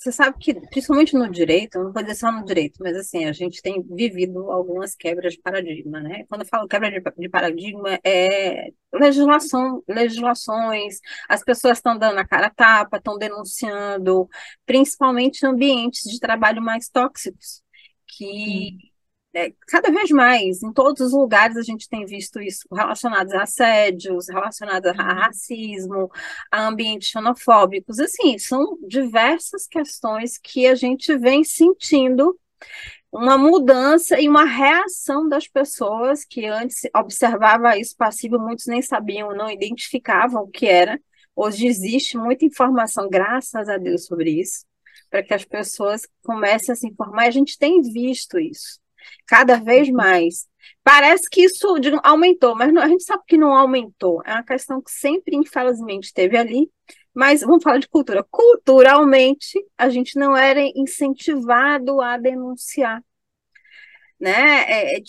Você sabe que, principalmente no direito, não vou dizer só no direito, mas assim, a gente tem vivido algumas quebras de paradigma, né? Quando eu falo quebra de, paradigma, é legislação, legislações, as pessoas estão dando a cara a tapa, estão denunciando, principalmente ambientes de trabalho mais tóxicos, que é, cada vez mais, em todos os lugares a gente tem visto isso relacionados a assédios, relacionados a racismo, a ambientes xenofóbicos, assim, são diversas questões que a gente vem sentindo uma mudança e uma reação das pessoas que antes observava isso passivo, muitos nem sabiam, não identificavam o que era. Hoje existe muita informação, graças a Deus, sobre isso, para que as pessoas comecem a se informar. A gente tem visto isso cada vez mais. Parece que isso aumentou, mas não, a gente sabe que não aumentou. É uma questão que sempre, infelizmente, esteve ali Mas vamos falar de cultura. Culturalmente, a gente não era incentivado a denunciar. Né? É, é,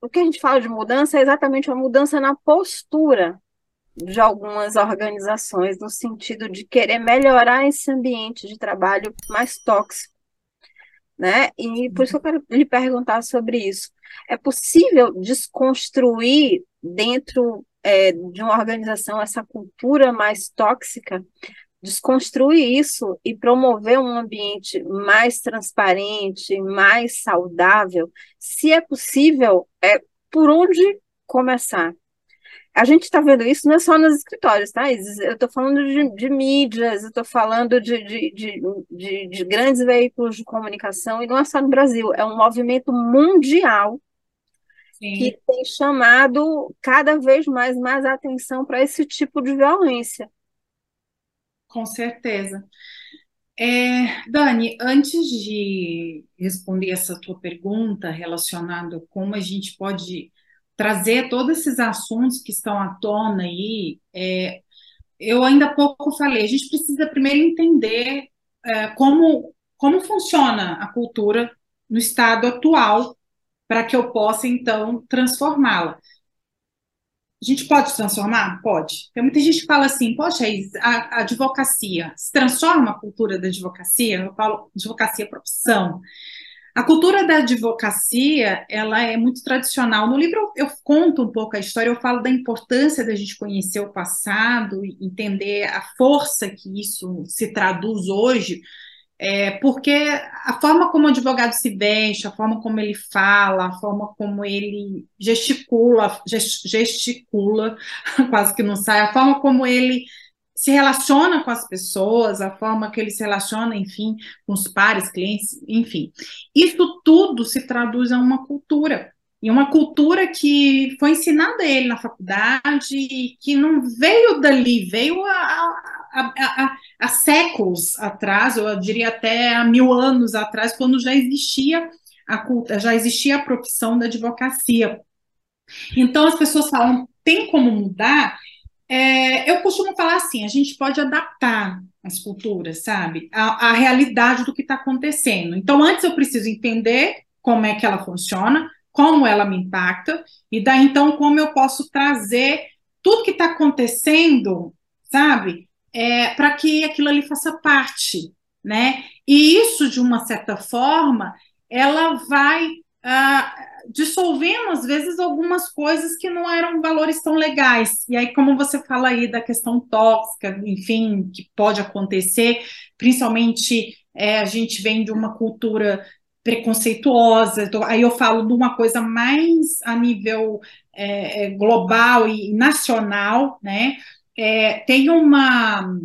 o que a gente fala de mudança é exatamente uma mudança na postura de algumas organizações, no sentido de querer melhorar esse ambiente de trabalho mais tóxico. Né? E por isso eu quero lhe perguntar sobre isso. É possível desconstruir dentro é, de uma organização essa cultura mais tóxica, desconstruir isso e promover um ambiente mais transparente, mais saudável, se é possível, é por onde começar? A gente está vendo isso não é só nos escritórios, tá? Eu estou falando de, de, mídias, eu estou falando de, de, de, de grandes veículos de comunicação, e não é só no Brasil, é um movimento mundial Sim. que tem chamado cada vez mais, mais atenção para esse tipo de violência. Com certeza. É, Dani, antes de responder essa tua pergunta relacionada com como a gente pode trazer todos esses assuntos que estão à tona aí, é, eu ainda há pouco falei, a gente precisa primeiro entender é, como, como funciona a cultura no estado atual para que eu possa, então, transformá-la. A gente pode transformar? Pode. Tem muita gente que fala assim, poxa, a, a advocacia se transforma a cultura da advocacia? Eu falo advocacia profissão. A cultura da advocacia, ela é muito tradicional. No livro eu, conto um pouco a história, eu falo da importância da gente conhecer o passado, entender a força que isso se traduz hoje é, porque a forma como o advogado se veste, a forma como ele fala, a forma como ele gesticula, gesticula, quase que não sai, a forma como ele se relaciona com as pessoas, a forma que ele se relaciona, enfim, com os pares, clientes, enfim. Isso tudo se traduz a uma cultura. E uma cultura que foi ensinada a ele na faculdade, que não veio dali, veio há, séculos atrás, eu diria até há mil anos atrás, quando já existia a já existia a profissão da advocacia. Então as pessoas falam, tem como mudar? É, eu costumo falar assim, a gente pode adaptar as culturas, sabe? A, a realidade do que está acontecendo. Então, antes eu preciso entender como é que ela funciona, como ela me impacta, e daí então como eu posso trazer tudo que está acontecendo, sabe? é, para que aquilo ali faça parte, né? E isso, de uma certa forma, ela vai ah, dissolvendo, às vezes, algumas coisas que não eram valores tão legais. E aí, como você fala aí da questão tóxica, enfim, que pode acontecer, principalmente é, a gente vem de uma cultura preconceituosa, então, aí eu falo de uma coisa mais a nível é, é global e nacional, né? é, tem uma,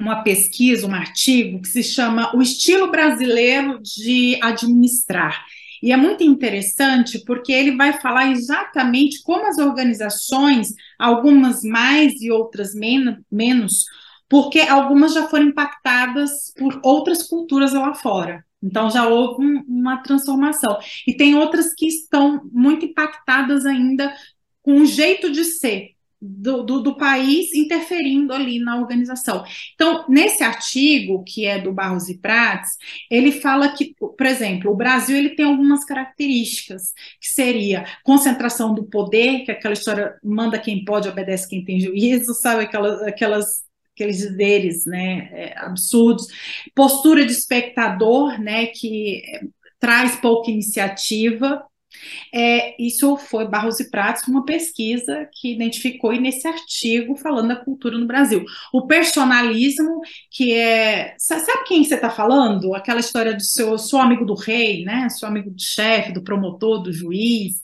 uma pesquisa, um artigo que se chama O Estilo Brasileiro de Administrar. E é muito interessante porque ele vai falar exatamente como as organizações, algumas mais e outras men menos, porque algumas já foram impactadas por outras culturas lá fora. Então já houve um, uma transformação. E tem outras que estão muito impactadas ainda com o jeito de ser, do, do, do, país interferindo ali na organização. Então, nesse artigo, que é do Barros e Prates, ele fala que, por exemplo, o Brasil ele tem algumas características, que seria concentração do poder, que é aquela história manda quem pode, obedece quem tem juízo, sabe? Aquelas, aquelas aqueles deveres né, é, absurdos, postura de espectador, né, que traz pouca iniciativa, é, isso foi Barros e Pratos, uma pesquisa que identificou e nesse artigo falando da cultura no Brasil. O personalismo, que é. Sabe quem você está falando? Aquela história do seu sou amigo do rei, né? Sou amigo do chefe, do promotor, do juiz.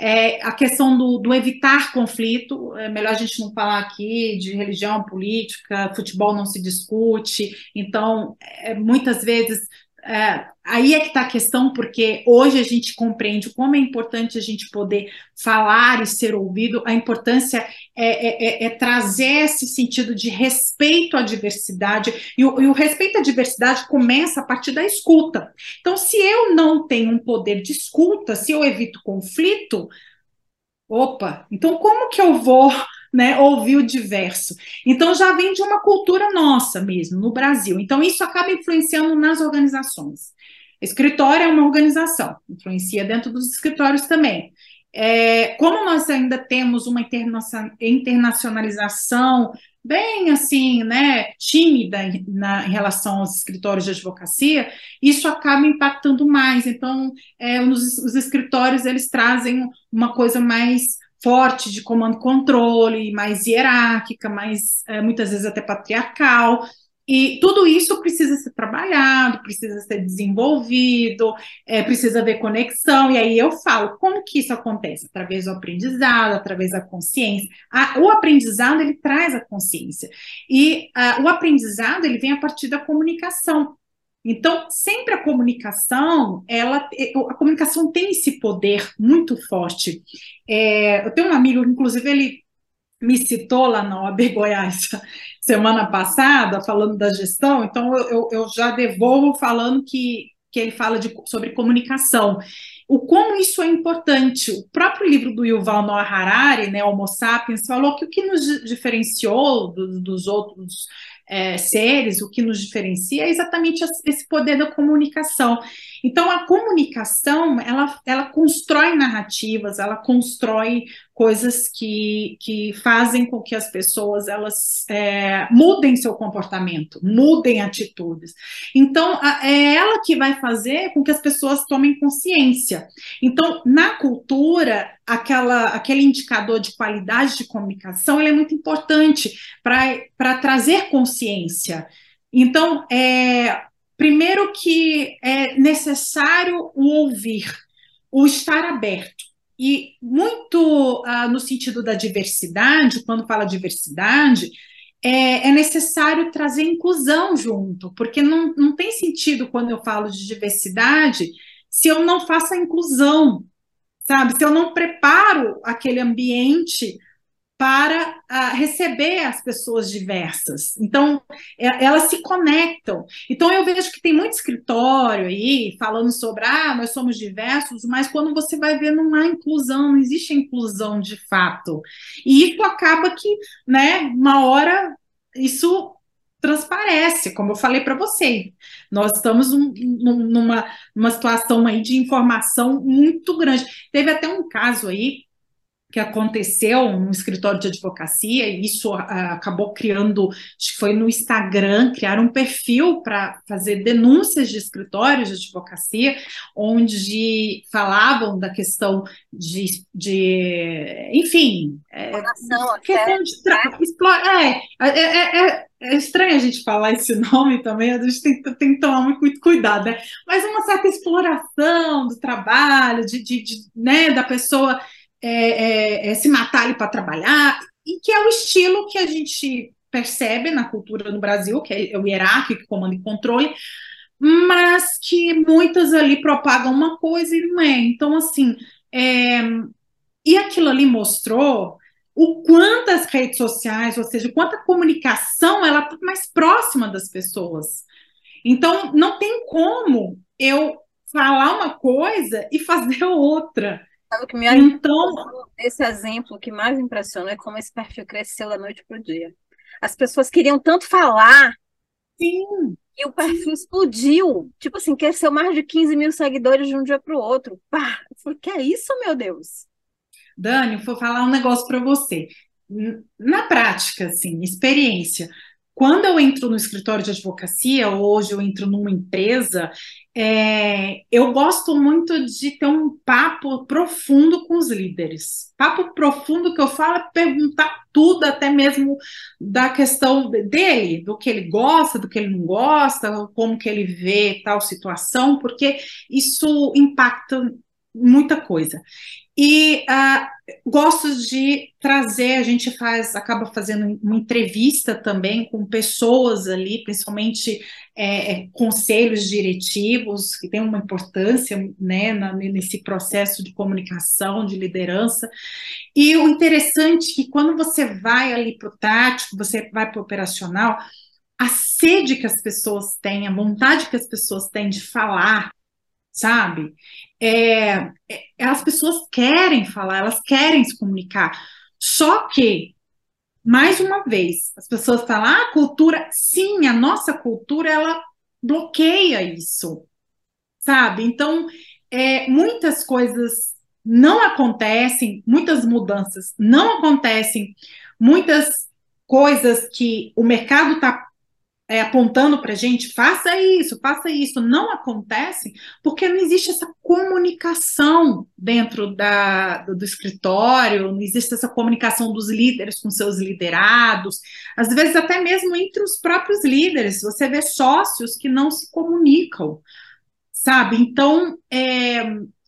É, a questão do, do, evitar conflito, é melhor a gente não falar aqui de religião, política, futebol não se discute, então, é, muitas vezes é, aí é que está a questão, porque hoje a gente compreende como é importante a gente poder falar e ser ouvido, a importância é, é, é, é trazer esse sentido de respeito à diversidade, e o, e o, respeito à diversidade começa a partir da escuta. Então, se eu não tenho um poder de escuta, se eu evito conflito, opa, então como que eu vou né, ouvir o diverso. Então já vem de uma cultura nossa mesmo, no Brasil. Então isso acaba influenciando nas organizações. Escritório é uma organização, influencia dentro dos escritórios também. É, como nós ainda temos uma internacionalização bem assim, né, tímida na, em relação aos escritórios de advocacia, isso acaba impactando mais. Então, é, os, os escritórios eles trazem uma coisa mais forte de comando controle, mais hierárquica, mais é, muitas vezes até patriarcal. E tudo isso precisa ser trabalhado, precisa ser desenvolvido, é, precisa haver conexão. E aí eu falo, como que isso acontece? Através do aprendizado, através da consciência. A, o aprendizado, ele traz a consciência. E a, o aprendizado, ele vem a partir da comunicação. Então, sempre a comunicação, ela, a comunicação tem esse poder muito forte. É, eu tenho um amigo, inclusive, ele me citou lá na OAB Goiás semana passada, falando da gestão, então eu, eu, já devolvo falando que, que ele fala de, sobre comunicação. O como isso é importante. O próprio livro do Yuval Noah Harari, né, Homo Sapiens, falou que o que nos diferenciou do, dos outros é, seres, o que nos diferencia é exatamente esse poder da comunicação. Então, a comunicação, ela, ela constrói narrativas, ela constrói coisas que, que fazem com que as pessoas elas é, mudem seu comportamento, mudem atitudes. Então, a, é ela que vai fazer com que as pessoas tomem consciência. Então, na cultura, aquela, aquele indicador de qualidade de comunicação é muito importante para trazer consciência. Então, é, primeiro que é necessário o ouvir, o estar aberto. E muito uh, no sentido da diversidade, quando fala diversidade, é, é, necessário trazer inclusão junto, porque não, não tem sentido quando eu falo de diversidade se eu não faço a inclusão, sabe? Se eu não preparo aquele ambiente para uh, receber as pessoas diversas. Então, é, elas se conectam. Então, eu vejo que tem muito escritório aí falando sobre, ah, nós somos diversos, mas quando você vai ver, não há inclusão, não existe inclusão de fato. E isso acaba que, né, uma hora, isso transparece, como eu falei para você. Nós estamos um, numa, numa situação aí de informação muito grande. Teve até um caso aí que aconteceu no escritório de advocacia, e isso uh, acabou criando, acho que foi no Instagram, criaram um perfil para fazer denúncias de escritórios de advocacia, onde falavam da questão de, de enfim, é, questão de é, é, é, é, estranho a gente falar esse nome também, a gente tem, tem que tomar muito cuidado, né? Mas uma certa exploração do trabalho, de, de, de né, da pessoa é, é, é, se matar ali para trabalhar, e que é o estilo que a gente percebe na cultura no Brasil, que é o hierárquico, comando e controle, mas que muitas ali propagam uma coisa e não é. Então, assim, é, e aquilo ali mostrou o quanto as redes sociais, ou seja, quanto a comunicação ela está mais próxima das pessoas. Então, não tem como eu falar uma coisa e fazer outra. O que me então, esse exemplo que mais impressiona é como esse perfil cresceu da noite para o dia. As pessoas queriam tanto falar. Sim. E o perfil explodiu. Tipo assim, cresceu mais de 15 mil seguidores de um dia para o outro. Pá! Eu falei, que é isso, meu Deus? Dani, vou falar um negócio para você. Na prática, assim, experiência, quando eu entro no escritório de advocacia, hoje eu entro numa empresa, é, eu gosto muito de ter um papo profundo com os líderes. Papo profundo que eu falo é perguntar tudo, até mesmo da questão dele, do que ele gosta, do que ele não gosta, como que ele vê tal situação, porque isso impacta muita coisa. E uh, gosto de trazer, a gente faz, acaba fazendo uma entrevista também com pessoas ali, principalmente é, é, conselhos diretivos, que tem uma importância né, na, nesse processo de comunicação, de liderança. E o interessante é que quando você vai ali para o tático, você vai para o operacional, a sede que as pessoas têm, a vontade que as pessoas têm de falar, sabe? É, é, as pessoas querem falar, elas querem se comunicar. Só que mais uma vez, as pessoas falam, ah, a cultura, sim, a nossa cultura, ela bloqueia isso, sabe? Então, é, muitas coisas não acontecem, muitas mudanças não acontecem, muitas coisas que o mercado está é, apontando para a gente, faça isso, faça isso, não acontece porque não existe essa comunicação dentro da, do, do, escritório, não existe essa comunicação dos líderes com seus liderados, às vezes até mesmo entre os próprios líderes, você vê sócios que não se comunicam, sabe? Então, é,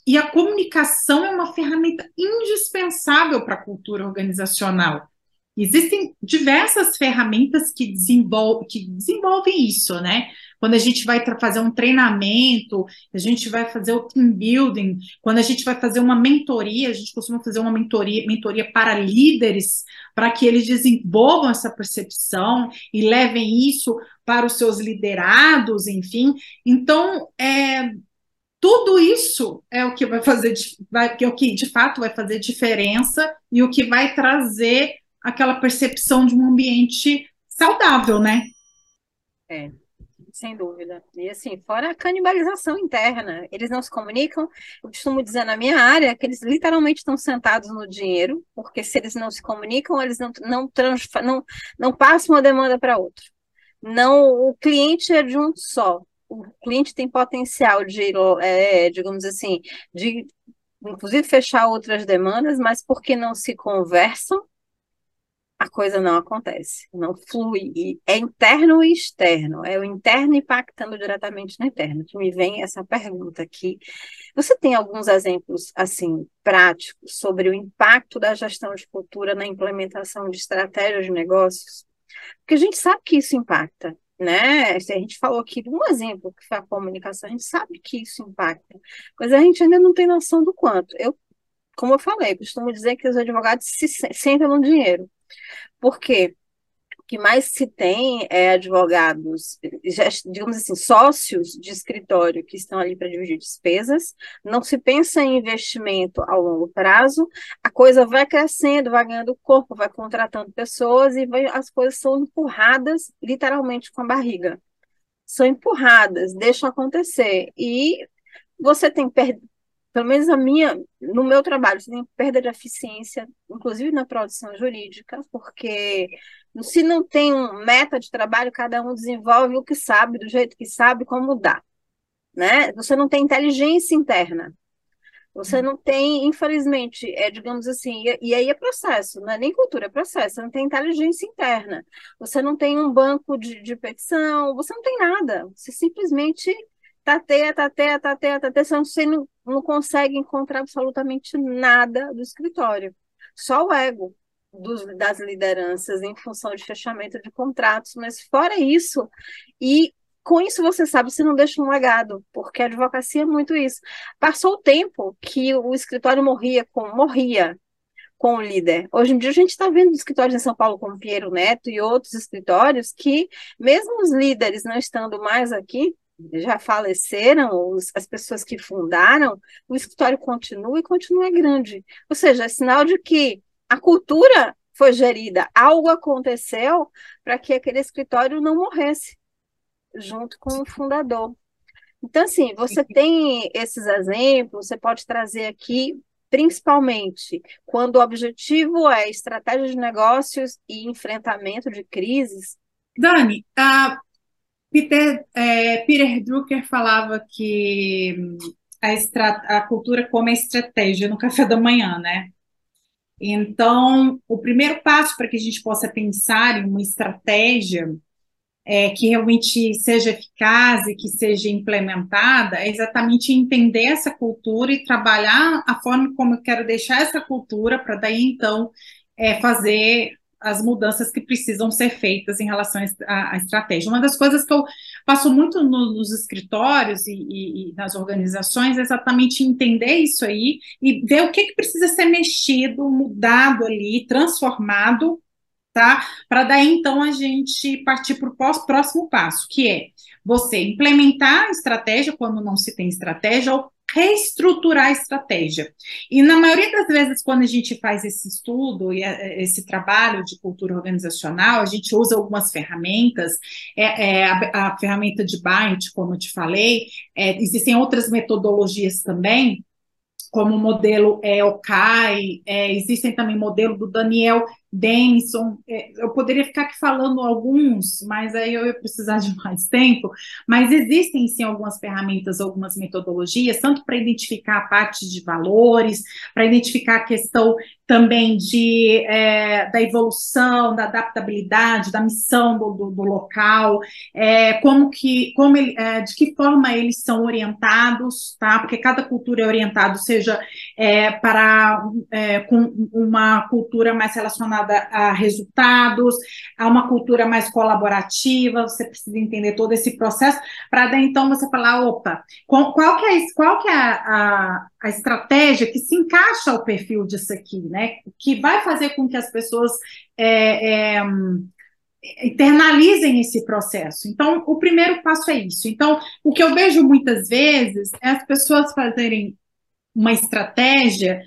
e a comunicação é uma ferramenta indispensável para a cultura organizacional. Existem diversas ferramentas que, desenvolve, que desenvolvem isso, né? Quando a gente vai fazer um treinamento, a gente vai fazer o team building, quando a gente vai fazer uma mentoria, a gente costuma fazer uma mentoria, mentoria para líderes, para que eles desenvolvam essa percepção e levem isso para os seus liderados, enfim. Então, é, tudo isso é o que vai fazer, vai, é o que de fato vai fazer diferença e o que vai trazer aquela percepção de um ambiente saudável, né? É, sem dúvida. E assim, fora a canibalização interna, eles não se comunicam. Eu costumo dizer na minha área que eles literalmente estão sentados no dinheiro, porque se eles não se comunicam, eles não, não, não, não passam uma demanda para outro. Não, o cliente é de um só. O cliente tem potencial de, é, digamos assim, de inclusive fechar outras demandas, mas porque não se conversam, a coisa não acontece, não flui. E é interno e externo, é o interno impactando diretamente no interno. Que me vem essa pergunta aqui. Você tem alguns exemplos assim práticos sobre o impacto da gestão de cultura na implementação de estratégias de negócios? Porque a gente sabe que isso impacta. Né? A gente falou aqui de um exemplo que foi a comunicação, a gente sabe que isso impacta, mas a gente ainda não tem noção do quanto. Eu, como eu falei, costumo dizer que os advogados se sentam no dinheiro porque o que mais se tem é advogados, digamos assim, sócios de escritório que estão ali para dividir despesas, não se pensa em investimento a longo prazo, a coisa vai crescendo, vai ganhando corpo, vai contratando pessoas e vai, as coisas são empurradas literalmente com a barriga. São empurradas, deixam acontecer. E você tem pelo menos a minha, no meu trabalho, você tem perda de eficiência, inclusive na produção jurídica, porque se não tem um meta de trabalho, cada um desenvolve o que sabe, do jeito que sabe, como dá. Né? Você não tem inteligência interna. Você não tem, infelizmente, é, digamos assim, e, e, aí é processo, não é nem cultura, é processo. Você não tem inteligência interna. Você não tem um banco de, de petição, você não tem nada. Você simplesmente tateia, tateia, tateia, tateia, você não, não consegue encontrar absolutamente nada do escritório. Só o ego dos, das lideranças em função de fechamento de contratos, mas fora isso, e com isso você sabe, você não deixa um legado, porque a advocacia é muito isso. Passou o tempo que o escritório morria com morria com o líder. Hoje em dia a gente está vendo escritórios em São Paulo como Pinheiro Neto e outros escritórios que, mesmo os líderes não estando mais aqui, já faleceram, os, as pessoas que fundaram, o escritório continua e continua grande. Ou seja, é sinal de que a cultura foi gerida, algo aconteceu para que aquele escritório não morresse junto com o fundador. Então, assim, você tem esses exemplos, você pode trazer aqui, principalmente quando o objetivo é estratégia de negócios e enfrentamento de crises. Dani, uh, Peter, é, Peter Drucker falava que a, estra, a cultura come a estratégia no café da manhã, né? Então, o primeiro passo para que a gente possa pensar em uma estratégia é, que realmente seja eficaz e que seja implementada é exatamente entender essa cultura e trabalhar a forma como eu quero deixar essa cultura para daí então é, fazer as mudanças que precisam ser feitas em relação à, estratégia. Uma das coisas que eu passo muito no, nos escritórios e, e, e, nas organizações é exatamente entender isso aí e ver o que, que precisa ser mexido, mudado ali, transformado, tá? Para daí então a gente partir para o próximo passo, que é você implementar a estratégia quando não se tem estratégia ou reestruturar a estratégia. E na maioria das vezes, quando a gente faz esse estudo e é, esse trabalho de cultura organizacional, a gente usa algumas ferramentas, é, é a, a, ferramenta de Byte, como eu te falei, é, existem outras metodologias também, como o modelo é, OCAI, é, existem também modelo do Daniel Denison, é, eu poderia ficar aqui falando alguns, mas aí eu ia precisar de mais tempo, mas existem sim algumas ferramentas, algumas metodologias, tanto para identificar a parte de valores, para identificar a questão também de, é, da evolução, da adaptabilidade, da missão do, do, do local, é, como que, como ele, é, de que forma eles são orientados, tá? Porque cada cultura é orientada, seja é, para é, com uma cultura mais relacionada a resultados, a uma cultura mais colaborativa, você precisa entender todo esse processo, para daí então você falar, opa, qual, qual que é, qual que é a, a, estratégia que se encaixa ao perfil disso aqui, né, que vai fazer com que as pessoas é, é, internalizem esse processo. Então, o primeiro passo é isso. Então, o que eu vejo muitas vezes é as pessoas fazerem uma estratégia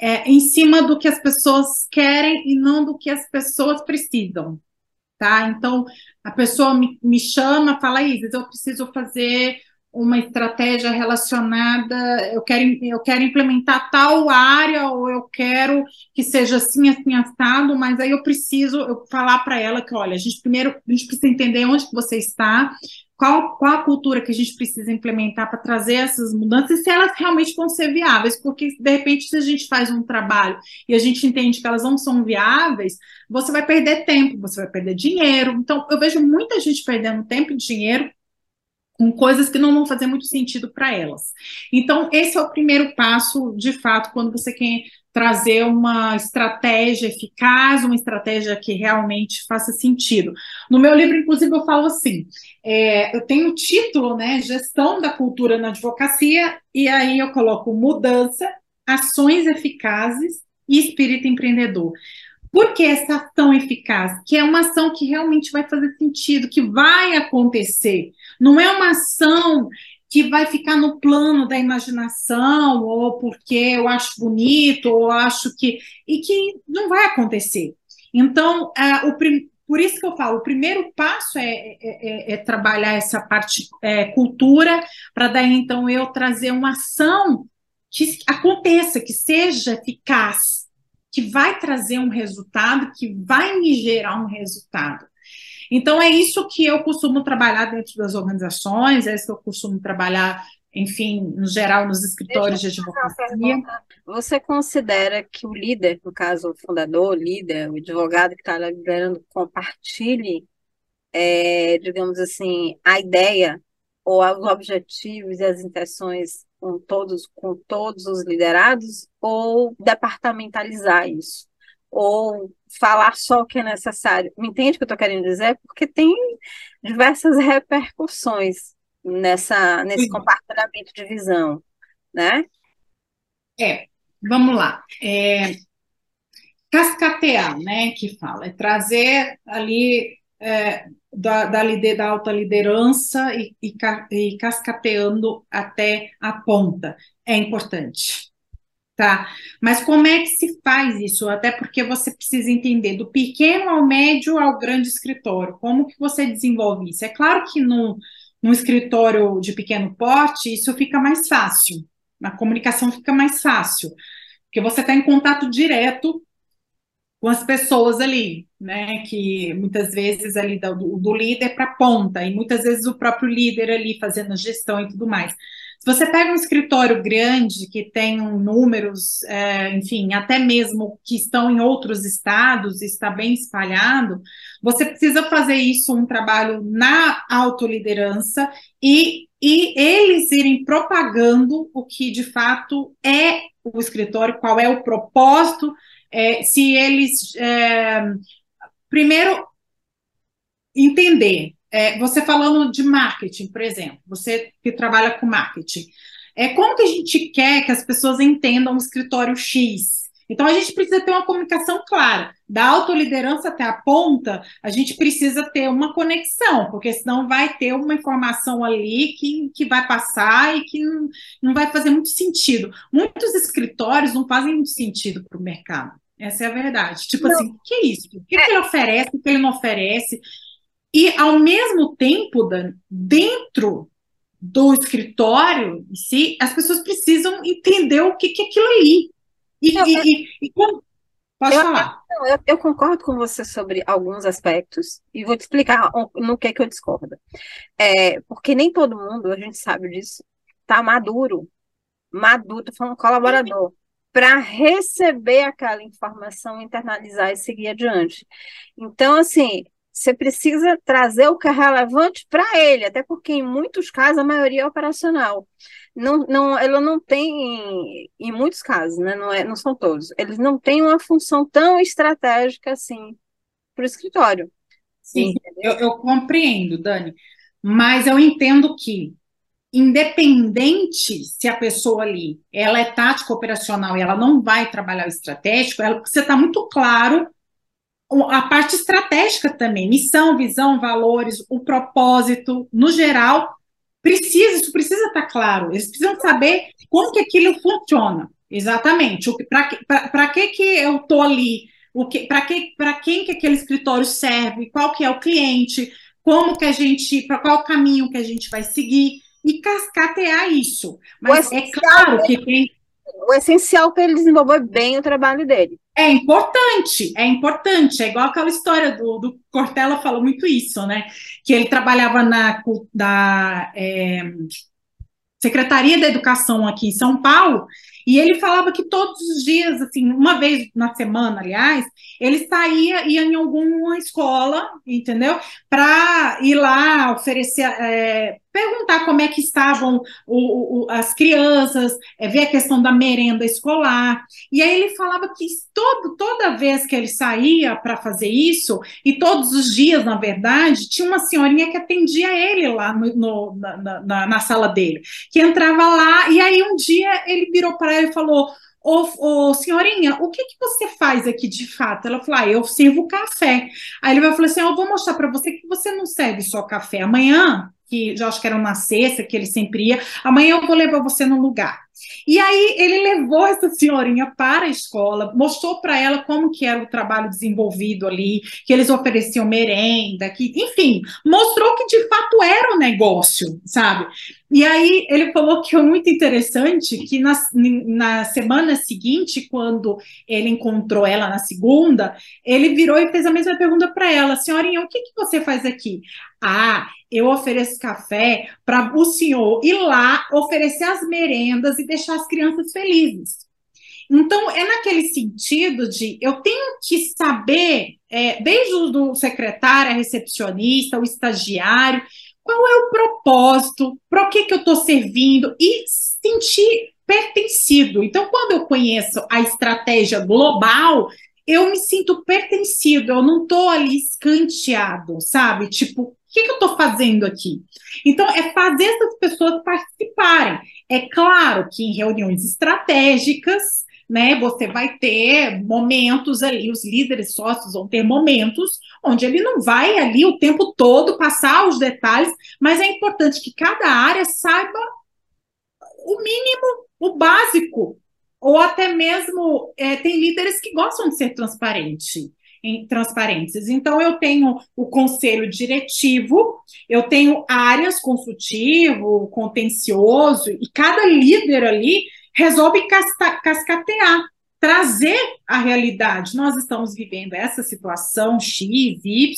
é, em cima do que as pessoas querem e não do que as pessoas precisam. Tá? Então, a pessoa me, me chama, fala, Isis, eu preciso fazer uma estratégia relacionada, eu quero, eu quero implementar tal área, ou eu quero que seja assim, assim, assado, mas aí eu preciso eu falar para ela que, olha, a gente primeiro a gente precisa entender onde você está, qual, qual a cultura que a gente precisa implementar para trazer essas mudanças e se elas realmente vão ser viáveis, porque de repente, se a gente faz um trabalho e a gente entende que elas não são viáveis, você vai perder tempo, você vai perder dinheiro. Então, eu vejo muita gente perdendo tempo e dinheiro com coisas que não vão fazer muito sentido para elas. Então, esse é o primeiro passo, de fato, quando você quer trazer uma estratégia eficaz, uma estratégia que realmente faça sentido. No meu livro, inclusive, eu falo assim: é, eu tenho o título, né, Gestão da Cultura na Advocacia, e aí eu coloco mudança, ações eficazes e espírito empreendedor. Por que essa ação eficaz? Que é uma ação que realmente vai fazer sentido, que vai acontecer. Não é uma ação que vai ficar no plano da imaginação, ou porque eu acho bonito, ou acho que. e que não vai acontecer. Então, uh, o, por isso que eu falo, o primeiro passo é, é, é, é trabalhar essa parte é, cultura, para daí então eu trazer uma ação que aconteça, que seja eficaz, que vai trazer um resultado, que vai me gerar um resultado. Então, é isso que eu costumo trabalhar dentro das organizações, é isso que eu costumo trabalhar, enfim, no geral, nos escritórios de advocacia. Você considera que o líder, no caso, o fundador, o líder, o advogado que está liderando, compartilhe, é, digamos assim, a ideia ou os objetivos e as intenções com todos, com todos os liderados, ou departamentalizar isso? Ou falar só o que é necessário. Me entende o que eu estou querendo dizer? Porque tem diversas repercussões nessa, nesse Sim. compartilhamento de visão, né? É, vamos lá. É, cascatear, né, que fala, é trazer ali é, da, da, da, alta liderança e, e, e cascateando até a ponta. É importante. Tá, mas como é que se faz isso? Até porque você precisa entender do pequeno ao médio ao grande escritório. Como que você desenvolve isso? É claro que num escritório de pequeno porte, isso fica mais fácil. A comunicação fica mais fácil, porque você está em contato direto com as pessoas ali, né? Que muitas vezes ali do, do líder para ponta, e muitas vezes o próprio líder ali fazendo a gestão e tudo mais. Você pega um escritório grande que tem números, é, enfim, até mesmo que estão em outros estados, está bem espalhado, você precisa fazer isso um trabalho na autoliderança e, e eles irem propagando o que de fato é o escritório, qual é o propósito, é, se eles. É, primeiro, entender é, você falando de marketing, por exemplo, você que trabalha com marketing, é como que a gente quer que as pessoas entendam o escritório X? Então a gente precisa ter uma comunicação clara. Da autoliderança até a ponta, a gente precisa ter uma conexão, porque senão vai ter uma informação ali que, que vai passar e que não, não vai fazer muito sentido. Muitos escritórios não fazem muito sentido para o mercado. Essa é a verdade. Tipo não. assim, o que é isso? O que, é. que ele oferece, o que ele não oferece? E, ao mesmo tempo, Dan, dentro do escritório em si, as pessoas precisam entender o que, que é aquilo ali. E, não, e, e, e como... Pode eu, falar. Eu, eu, concordo com você sobre alguns aspectos e vou te explicar no que é que eu discordo. É, porque nem todo mundo, a gente sabe disso, está maduro, maduro, tô falando colaborador, para receber aquela informação, internalizar e seguir adiante. Então, assim, você precisa trazer o é relevante para ele, até porque em muitos casos a maioria é operacional. Não, não, ela não tem, em muitos casos, né, não, é, não são todos, eles não têm uma função tão estratégica assim para o escritório. Sim, eu, eu compreendo, Dani, mas eu entendo que independente se a pessoa ali ela é tática operacional e ela não vai trabalhar o estratégico, ela, você está muito claro a parte estratégica também, missão, visão, valores, o propósito, no geral, precisa, isso precisa estar claro. Eles precisam saber como que aquilo funciona, exatamente. Para que que eu estou ali? Para que, quem que aquele escritório serve? Qual que é o cliente? Como que a gente, para qual caminho que a gente vai seguir? E cascatear isso. Mas é claro que tem o essencial para ele desenvolver bem o trabalho dele. É importante, é importante. É igual aquela história do, do Cortella falou muito isso, né? Que ele trabalhava na da, é, Secretaria da Educação aqui em São Paulo e ele falava que todos os dias, assim, uma vez na semana, aliás, ele saía, ia em alguma escola, entendeu? Para ir lá oferecer, é, perguntar como é que estavam o, o, as crianças, é, ver a questão da merenda escolar. E aí ele falava que todo, toda vez que ele saía para fazer isso, e todos os dias, na verdade, tinha uma senhorinha que atendia ele lá no, no, na, na, na sala dele, que entrava lá, e aí um dia ele virou para ela e falou: Ô, ô, senhorinha, o que, que você faz aqui de fato? Ela falou: ah, eu sirvo café. Aí ele vai falar assim: eu vou mostrar para você que você não serve só café. Amanhã, que já acho que era uma sexta, que ele sempre ia, amanhã eu vou levar você num lugar. E aí ele levou essa senhorinha para a escola, mostrou para ela como que era o trabalho desenvolvido ali, que eles ofereciam merenda, que, enfim, mostrou que de fato era um negócio, sabe? E aí ele falou que foi muito interessante que na, na semana seguinte, quando ele encontrou ela na segunda, ele virou e fez a mesma pergunta para ela, senhorinha, o que, que você faz aqui? Ah, eu ofereço café para o senhor ir lá oferecer as merendas e deixar as crianças felizes. Então, é naquele sentido de eu tenho que saber, é, desde o secretário, a recepcionista, o estagiário, qual é o propósito, para que, que eu estou servindo e sentir pertencido. Então, quando eu conheço a estratégia global, eu me sinto pertencido, eu não estou ali escanteado, sabe? Tipo, o que, que eu estou fazendo aqui? Então, é fazer essas pessoas participarem. É claro que em reuniões estratégicas, né? Você vai ter momentos ali, os líderes sócios vão ter momentos onde ele não vai ali o tempo todo passar os detalhes, mas é importante que cada área saiba o mínimo, o básico, ou até mesmo é, tem líderes que gostam de ser transparente, em, transparentes. Então, eu tenho o conselho diretivo, eu tenho áreas consultivo, contencioso, e cada líder ali resolve cascatear, trazer a realidade. Nós estamos vivendo essa situação X, Y,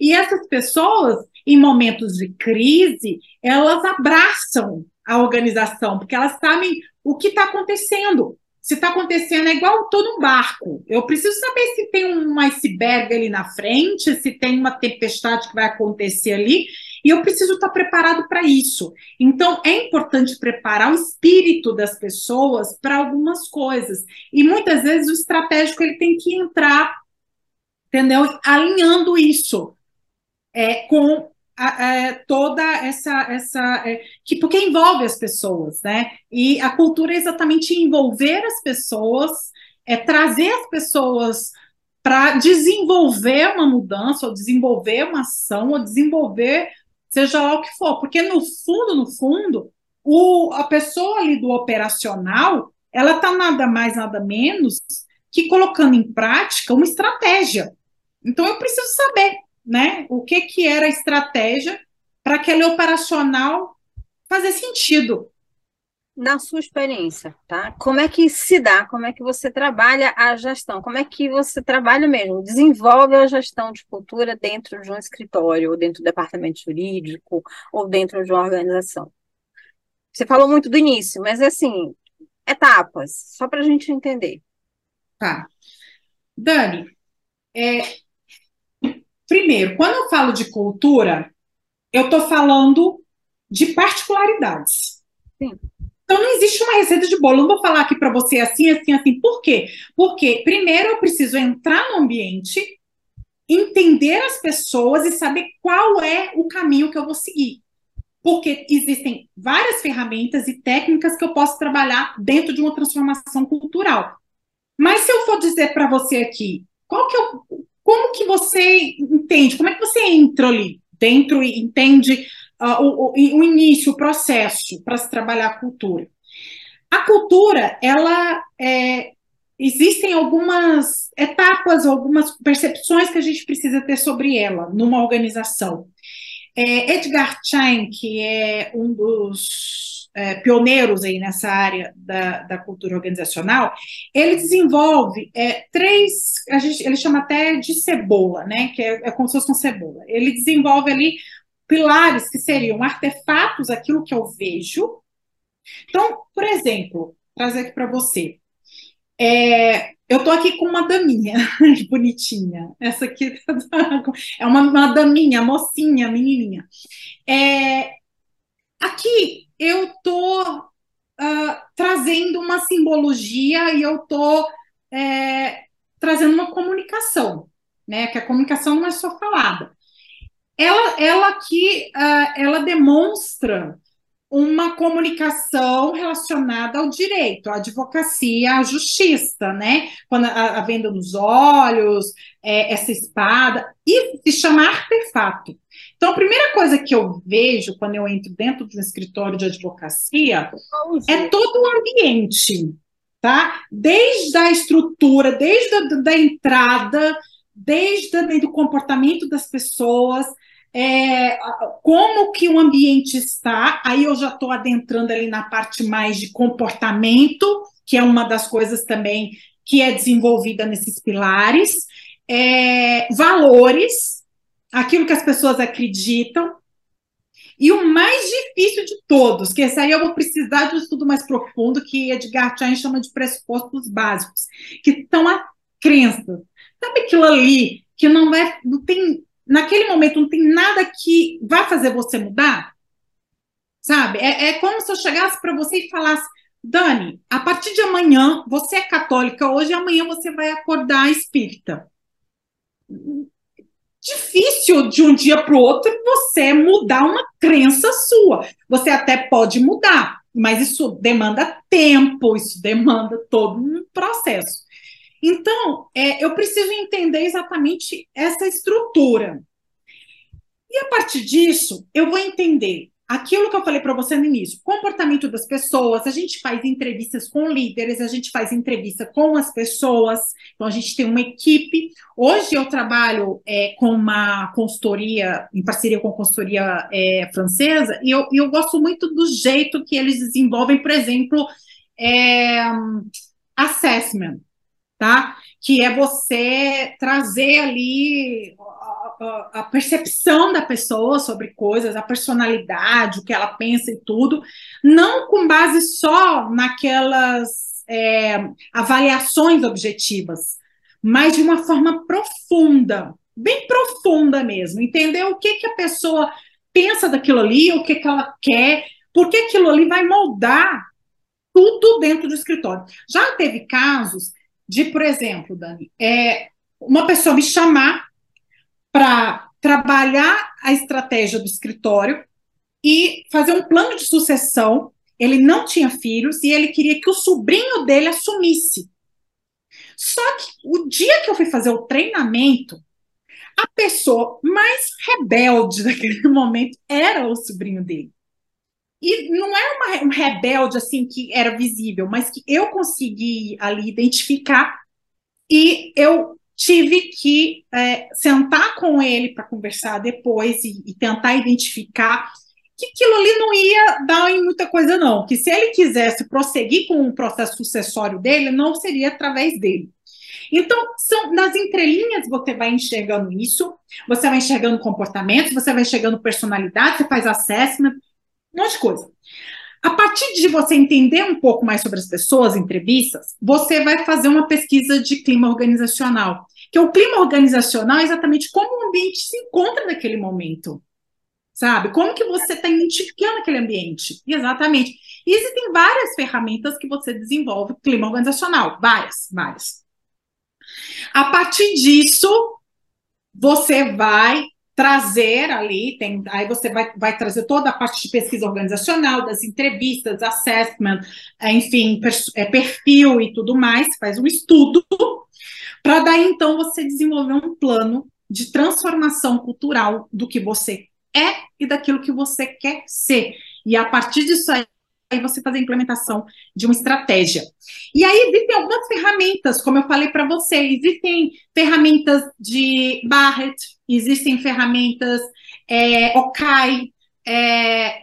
e essas pessoas, em momentos de crise, elas abraçam a organização, porque elas sabem o que está acontecendo. Se está acontecendo é igual todo um barco. Eu preciso saber se tem um iceberg ali na frente, se tem uma tempestade que vai acontecer ali, e eu preciso estar preparado para isso. Então, é importante preparar o espírito das pessoas para algumas coisas. E muitas vezes o estratégico ele tem que entrar, entendeu? Alinhando isso é, com toda essa essa é, que porque envolve as pessoas, né? E a cultura é exatamente envolver as pessoas é trazer as pessoas para desenvolver uma mudança, ou desenvolver uma ação, ou desenvolver seja lá o que for, porque no fundo, no fundo, o, a pessoa ali do operacional, ela está nada mais, nada menos que colocando em prática uma estratégia. Então eu preciso saber, né, o que que era a estratégia para aquele operacional fazer sentido. Na sua experiência, tá? Como é que se dá? Como é que você trabalha a gestão? Como é que você trabalha mesmo? Desenvolve a gestão de cultura dentro de um escritório, ou dentro do departamento jurídico, ou dentro de uma organização? Você falou muito do início, mas assim, etapas, só para a gente entender. Tá. Dani, é, primeiro, quando eu falo de cultura, eu estou falando de particularidades. Sim. Então não existe uma receita de bolo. Eu não vou falar aqui para você assim, assim, assim. Por quê? Porque primeiro eu preciso entrar no ambiente, entender as pessoas e saber qual é o caminho que eu vou seguir. Porque existem várias ferramentas e técnicas que eu posso trabalhar dentro de uma transformação cultural. Mas se eu for dizer para você aqui, qual que é o, como que você entende? Como é que você entra ali dentro e entende uh, o, o, início, o processo para se trabalhar a cultura? A cultura, ela é, existem algumas etapas, algumas percepções que a gente precisa ter sobre ela numa organização. É, Edgar Schein, que é um dos é, pioneiros aí nessa área da, da cultura organizacional, ele desenvolve é, três, a gente, ele chama até de cebola, né? Que é, é como se fosse uma cebola. Ele desenvolve ali pilares que seriam artefatos, aquilo que eu vejo. Então, por exemplo, trazer aqui para você. É, eu estou aqui com uma daminha bonitinha. Essa aqui é uma, uma daminha, mocinha, menininha. É, aqui eu estou uh, trazendo uma simbologia e eu estou é, trazendo uma comunicação, né? Que a comunicação não é só falada. Ela, ela aqui, uh, ela demonstra uma comunicação relacionada ao direito, à advocacia, à justiça, né? Quando a, a venda nos olhos, é, essa espada, e se chama artefato. Então, a primeira coisa que eu vejo quando eu entro dentro de um escritório de advocacia é todo o ambiente, tá? Desde a estrutura, desde a da entrada, desde o comportamento das pessoas, é, como que o ambiente está, aí eu já estou adentrando ali na parte mais de comportamento, que é uma das coisas também que é desenvolvida nesses pilares, é, valores, aquilo que as pessoas acreditam, e o mais difícil de todos, que esse aí eu vou precisar de um estudo mais profundo, que Edgar Schein chama de pressupostos básicos, que são a crença. Sabe aquilo ali que não vai, não tem, naquele momento não tem nada que vá fazer você mudar? Sabe? É, é como se eu chegasse para você e falasse, Dani, a partir de amanhã, você é católica hoje, amanhã você vai acordar espírita difícil de um dia para o outro você mudar uma crença sua. Você até pode mudar, mas isso demanda tempo, isso demanda todo um processo. Então, é, eu preciso entender exatamente essa estrutura. E a partir disso, eu vou entender aquilo que eu falei para você no início, comportamento das pessoas, a gente faz entrevistas com líderes, a gente faz entrevista com as pessoas, então a gente tem uma equipe. Hoje eu trabalho é, com uma consultoria, em parceria com a consultoria é, francesa, e eu, eu gosto muito do jeito que eles desenvolvem, por exemplo, é, assessment, tá? Que é você trazer ali a, percepção da pessoa sobre coisas, a personalidade, o que ela pensa e tudo, não com base só naquelas é, avaliações objetivas, mas de uma forma profunda, bem profunda mesmo, entender o que, que a pessoa pensa daquilo ali, o que, que ela quer, porque aquilo ali vai moldar tudo dentro do escritório. Já teve casos de, por exemplo, Dani, é, uma pessoa me chamar para trabalhar a estratégia do escritório e fazer um plano de sucessão. Ele não tinha filhos e ele queria que o sobrinho dele assumisse. Só que o dia que eu fui fazer o treinamento, a pessoa mais rebelde daquele momento era o sobrinho dele. E não é uma, um rebelde assim que era visível, mas que eu consegui ali identificar e eu tive que é, sentar com ele para conversar depois e, e, tentar identificar que aquilo ali não ia dar em muita coisa, não. Que se ele quisesse prosseguir com o processo sucessório dele, não seria através dele. Então, são nas entrelinhas você vai enxergando isso, você vai enxergando comportamentos, você vai enxergando personalidade, você faz assessment, um monte de coisa. A partir de você entender um pouco mais sobre as pessoas, entrevistas, você vai fazer uma pesquisa de clima organizacional. Que o clima organizacional é exatamente como o ambiente se encontra naquele momento. Sabe? Como que você está identificando aquele ambiente? Exatamente. E existem várias ferramentas que você desenvolve clima organizacional. Várias, várias. A partir disso, você vai trazer ali, tem, aí você vai, vai trazer toda a parte de pesquisa organizacional, das entrevistas, assessment, é, enfim, é, perfil e tudo mais, faz um estudo, para daí então você desenvolver um plano de transformação cultural do que você é e daquilo que você quer ser. E a partir disso aí, aí você fazer a implementação de uma estratégia. E aí existem algumas ferramentas, como eu falei para você, existem ferramentas de Barrett, existem ferramentas é, Okai, é,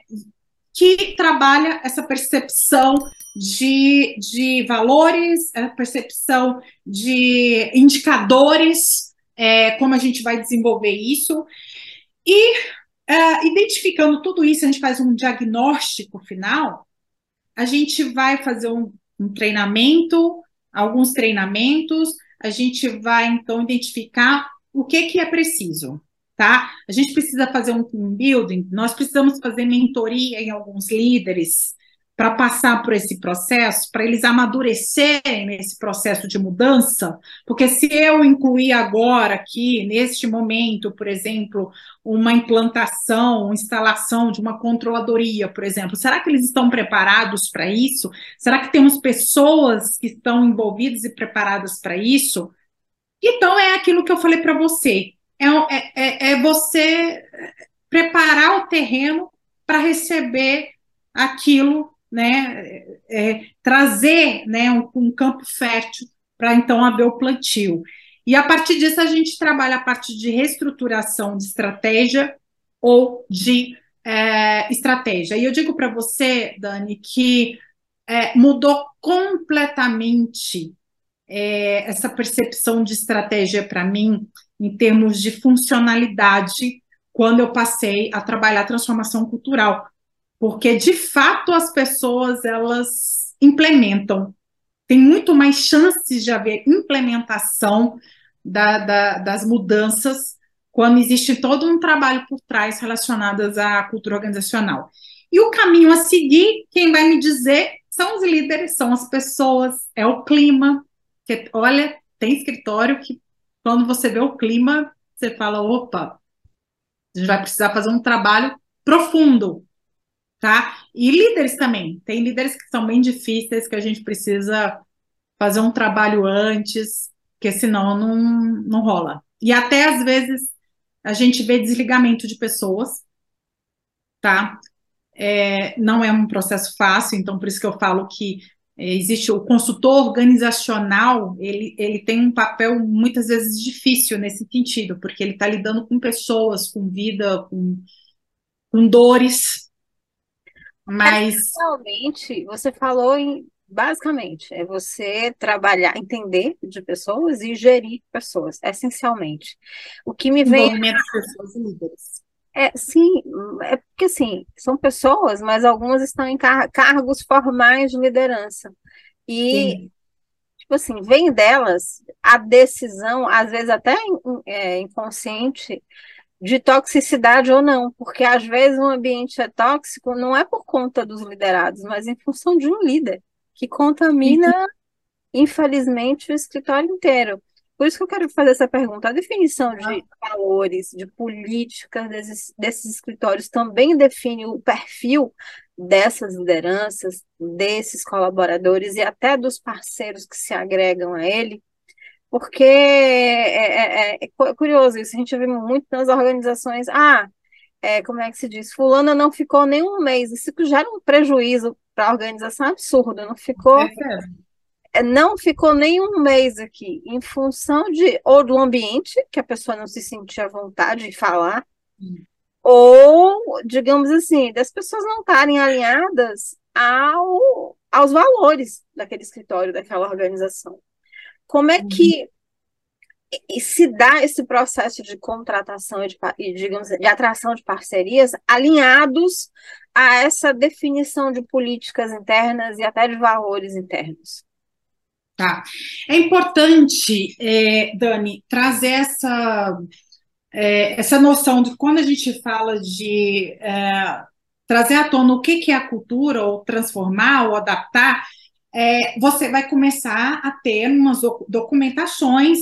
que trabalha essa percepção de, de valores, a percepção de indicadores, é, como a gente vai desenvolver isso. E é, identificando tudo isso, a gente faz um diagnóstico final a gente vai fazer um, um treinamento, alguns treinamentos, a gente vai então identificar o que, que é preciso, tá? A gente precisa fazer um team building, nós precisamos fazer mentoria em alguns líderes, para passar por esse processo, para eles amadurecerem nesse processo de mudança, porque se eu incluir agora aqui, neste momento, por exemplo, uma implantação, uma instalação de uma controladoria, por exemplo, será que eles estão preparados para isso? Será que temos pessoas que estão envolvidas e preparadas para isso? Então, é aquilo que eu falei para você, é, é, é, é você preparar o terreno para receber aquilo né, é, trazer né, um, um campo fértil para então haver o plantio. E a partir disso a gente trabalha a parte de reestruturação de estratégia ou de é, estratégia. E eu digo para você, Dani, que é, mudou completamente é, essa percepção de estratégia para mim em termos de funcionalidade quando eu passei a trabalhar transformação cultural porque de fato as pessoas elas implementam. Tem muito mais chances de haver implementação da, da, das mudanças quando existe todo um trabalho por trás relacionadas à cultura organizacional. E o caminho a seguir, quem vai me dizer são os líderes, são as pessoas, é o clima. Que, olha, tem escritório que quando você vê o clima, você fala, opa, a gente vai precisar fazer um trabalho profundo tá? E líderes também. Tem líderes que são bem difíceis, que a gente precisa fazer um trabalho antes, porque senão não, não rola. E até às vezes a gente vê desligamento de pessoas, tá? É, não é um processo fácil, então por isso que eu falo que é, existe o consultor organizacional, ele, ele tem um papel muitas vezes difícil nesse sentido, porque ele está lidando com pessoas, com vida, com, com dores, mas. Realmente, você falou em. Basicamente, é você trabalhar, entender de pessoas e gerir pessoas, essencialmente. O que me vem. Envolvimento de pessoas líderes. É, sim, é porque assim, são pessoas, mas algumas estão em car cargos formais de liderança. E, sim. tipo assim, vem delas a decisão, às vezes até é, inconsciente, de toxicidade ou não, porque às vezes um ambiente é tóxico não é por conta dos liderados, mas em função de um líder que contamina, uhum. infelizmente, o escritório inteiro. Por isso que eu quero fazer essa pergunta. A definição de valores, de políticas desses, desses escritórios também define o perfil dessas lideranças, desses colaboradores e até dos parceiros que se agregam a ele. Porque é, é, é, é curioso isso, a gente vê muito nas organizações, ah, é, como é que se diz, fulana não ficou nem um mês, isso gera um prejuízo para a organização absurdo, não ficou... É não ficou nem um mês aqui, em função de ou do ambiente, que a pessoa não se sentia à vontade de falar, hum. ou, digamos assim, das pessoas não estarem alinhadas ao, aos valores daquele escritório, daquela organização. Como é que e se dá esse processo de contratação e, de, digamos, de atração de parcerias alinhados a essa definição de políticas internas e até de valores internos? Tá. É importante, é, Dani, trazer essa, é, essa noção de quando a gente fala de é, trazer à tona o que, que é a cultura, ou transformar, ou adaptar, é, você vai começar a ter umas documentações,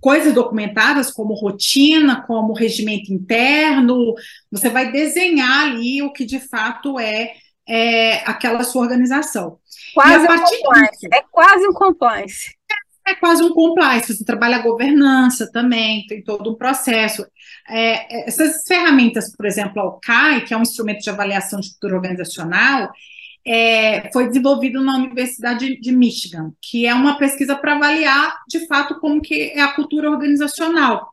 coisas documentadas como rotina, como regimento interno, você vai desenhar ali o que de fato é, é aquela sua organização. Quase um compliance, disso, é quase um compliance. É, é quase um compliance, você trabalha a governança também, tem todo um processo. É, é essas ferramentas, por exemplo, a OCAI, que é um instrumento de avaliação de cultura organizacional, é, foi desenvolvido na Universidade de Michigan, que é uma pesquisa para avaliar, de fato, como que é a cultura organizacional.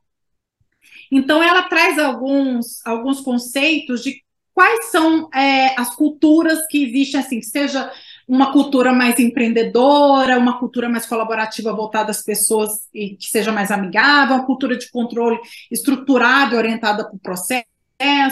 Então, ela traz alguns, alguns conceitos de quais são é, as culturas que existem, assim, seja uma cultura mais empreendedora, uma cultura mais colaborativa voltada às pessoas e que seja mais amigável, uma cultura de controle estruturada e orientada para o processo,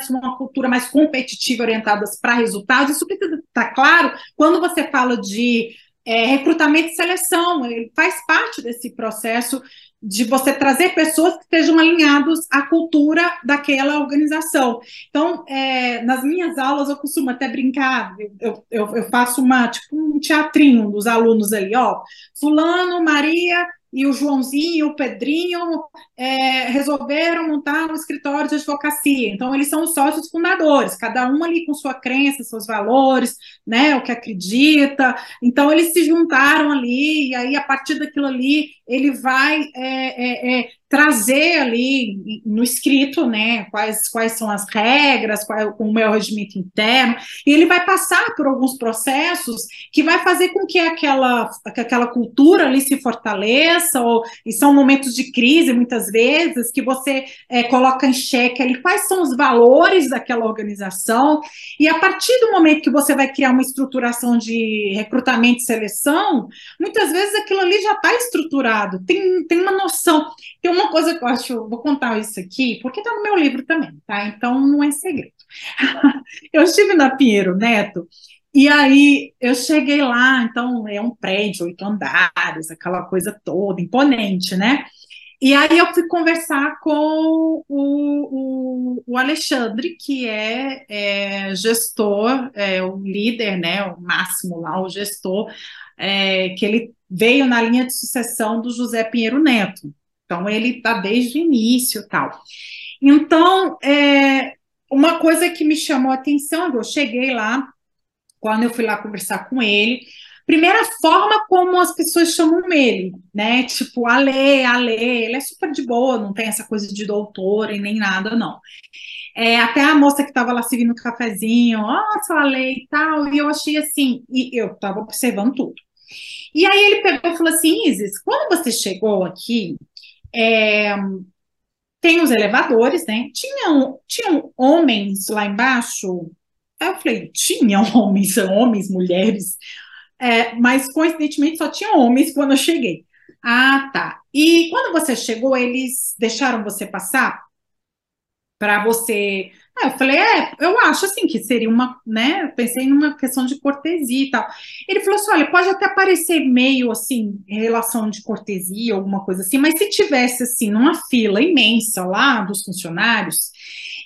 uma cultura mais competitiva orientada para resultados. Isso precisa estar claro quando você fala de é, recrutamento e seleção, ele faz parte desse processo de você trazer pessoas que estejam alinhados à cultura daquela organização. Então, é, nas minhas aulas, eu costumo até brincar, eu, eu, eu faço uma, tipo, um teatrinho dos alunos ali, ó, fulano, Maria, e o Joãozinho, o Pedrinho é, resolveram montar um escritório de advocacia. Então, eles são os sócios fundadores, cada um ali com sua crença, seus valores, né, o que acredita. Então, eles se juntaram ali, e aí, a partir daquilo ali, ele vai é, é, é trazer ali no escrito, né, quais, quais são as regras, qual é o meu regimento interno, e ele vai passar por alguns processos que vai fazer com que aquela, que aquela cultura ali se fortaleça, ou, e são momentos de crise, muitas vezes, que você é, coloca em xeque ali quais são os valores daquela organização, e a partir do momento que você vai criar uma estruturação de recrutamento e seleção, muitas vezes aquilo ali já está estruturado, tem, tem uma noção, tem uma coisa que eu acho, vou contar isso aqui, porque está no meu livro também, tá? Então não é segredo. eu estive na Pinheiro Neto, e aí eu cheguei lá, então é um prédio, oito andares, aquela coisa toda, imponente, né? E aí eu fui conversar com o, o, o Alexandre, que é, é gestor, é, o líder, né, o máximo lá, o gestor, é, que ele veio na linha de sucessão do José Pinheiro Neto. Então, ele está desde o início tal. Então, é, uma coisa que me chamou a atenção, eu cheguei lá, quando eu fui lá conversar com ele, primeira forma como as pessoas chamam ele, né? Tipo, Ale, Ale, ele é super de boa, não tem essa coisa de doutor e nem nada, não. É, até a moça que estava lá servindo um cafezinho, ó, oh, Ale e tal, e eu achei assim, e eu estava observando tudo. E aí ele pegou e falou assim, Isis, quando você chegou aqui, é, tem os elevadores, né? Tinham, tinham homens lá embaixo. Eu falei, tinha homens, homens, mulheres, é, mas coincidentemente só tinha homens quando eu cheguei. Ah, tá. E quando você chegou, eles deixaram você passar para você Aí eu falei, é, eu acho assim que seria uma, né? Pensei numa questão de cortesia e tal. Ele falou assim: olha, pode até parecer meio assim, relação de cortesia, alguma coisa assim, mas se tivesse assim, numa fila imensa lá dos funcionários,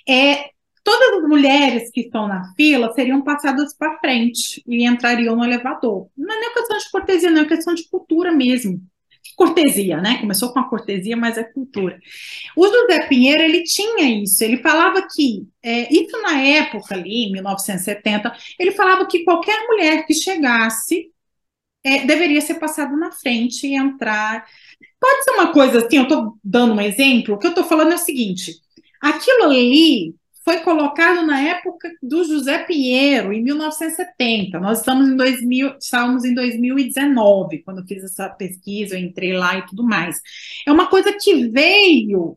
é, todas as mulheres que estão na fila seriam passadas para frente e entrariam no elevador. Não é nem questão de cortesia, não é questão de cultura mesmo cortesia, né? Começou com a cortesia, mas é cultura. O José Pinheiro, ele tinha isso, ele falava que, é, isso na época ali, em 1970, ele falava que qualquer mulher que chegasse é, deveria ser passada na frente e entrar. Pode ser uma coisa assim, eu estou dando um exemplo, o que eu estou falando é o seguinte: aquilo ali foi colocado na época do José Pinheiro, em 1970. Nós estamos em 2000, estávamos em 2019, quando fiz essa pesquisa, eu entrei lá e tudo mais. É uma coisa que veio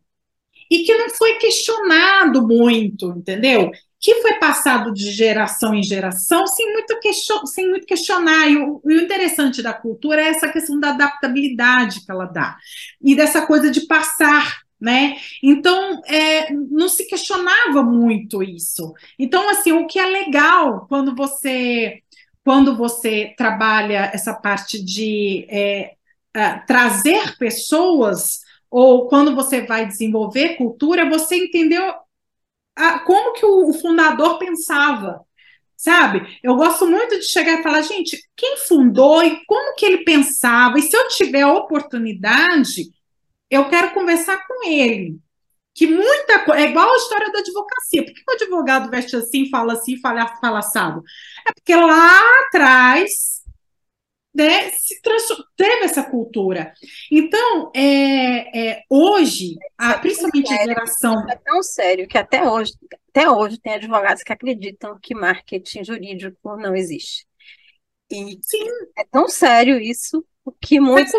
e que não foi questionado muito, entendeu? Que foi passado de geração em geração sem muito, question, sem muito questionar. E o, e o interessante da cultura é essa questão da adaptabilidade que ela dá, e dessa coisa de passar né? Então, é, não se questionava muito isso. Então, assim, o que é legal quando você quando você trabalha essa parte de é, é, trazer pessoas ou quando você vai desenvolver cultura, você entendeu a, como que o, o fundador pensava, sabe? Eu gosto muito de chegar e falar, gente, quem fundou e como que ele pensava? E se eu tiver a oportunidade, eu quero conversar com ele. Que muita coisa. É igual a história da advocacia. Por que o advogado veste assim, fala assim, fala, fala assado? É porque lá atrás né, se teve essa cultura. Então, é, é hoje, a, é principalmente a geração. É tão sério que até hoje, até hoje tem advogados que acreditam que marketing jurídico não existe. E Sim. é tão sério isso que muitos.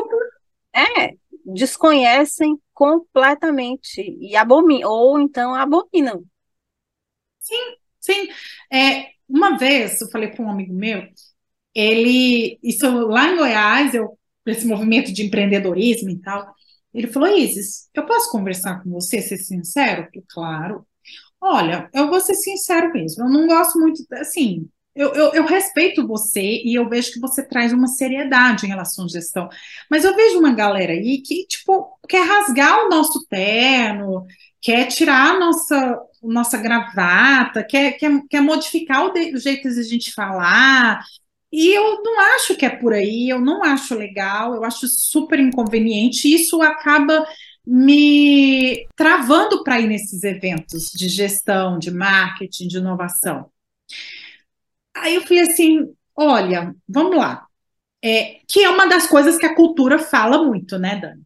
É, desconhecem completamente e abominam, ou então abominam. Sim, sim. É, uma vez eu falei com um amigo meu, ele, isso lá em Goiás, eu, esse movimento de empreendedorismo e tal, ele falou, Isis, eu posso conversar com você, ser sincero? Claro. Olha, eu vou ser sincero mesmo, eu não gosto muito, assim, eu, eu, eu, respeito você e eu vejo que você traz uma seriedade em relação à gestão. Mas eu vejo uma galera aí que, tipo, quer rasgar o nosso terno, quer tirar a nossa, nossa gravata, quer, quer, quer modificar o, de, o jeito de a gente falar. E eu não acho que é por aí, eu não acho legal, eu acho super inconveniente. Isso acaba me travando para ir nesses eventos de gestão, de marketing, de inovação. Aí eu falei assim: olha, vamos lá. É, que é uma das coisas que a cultura fala muito, né, Dani?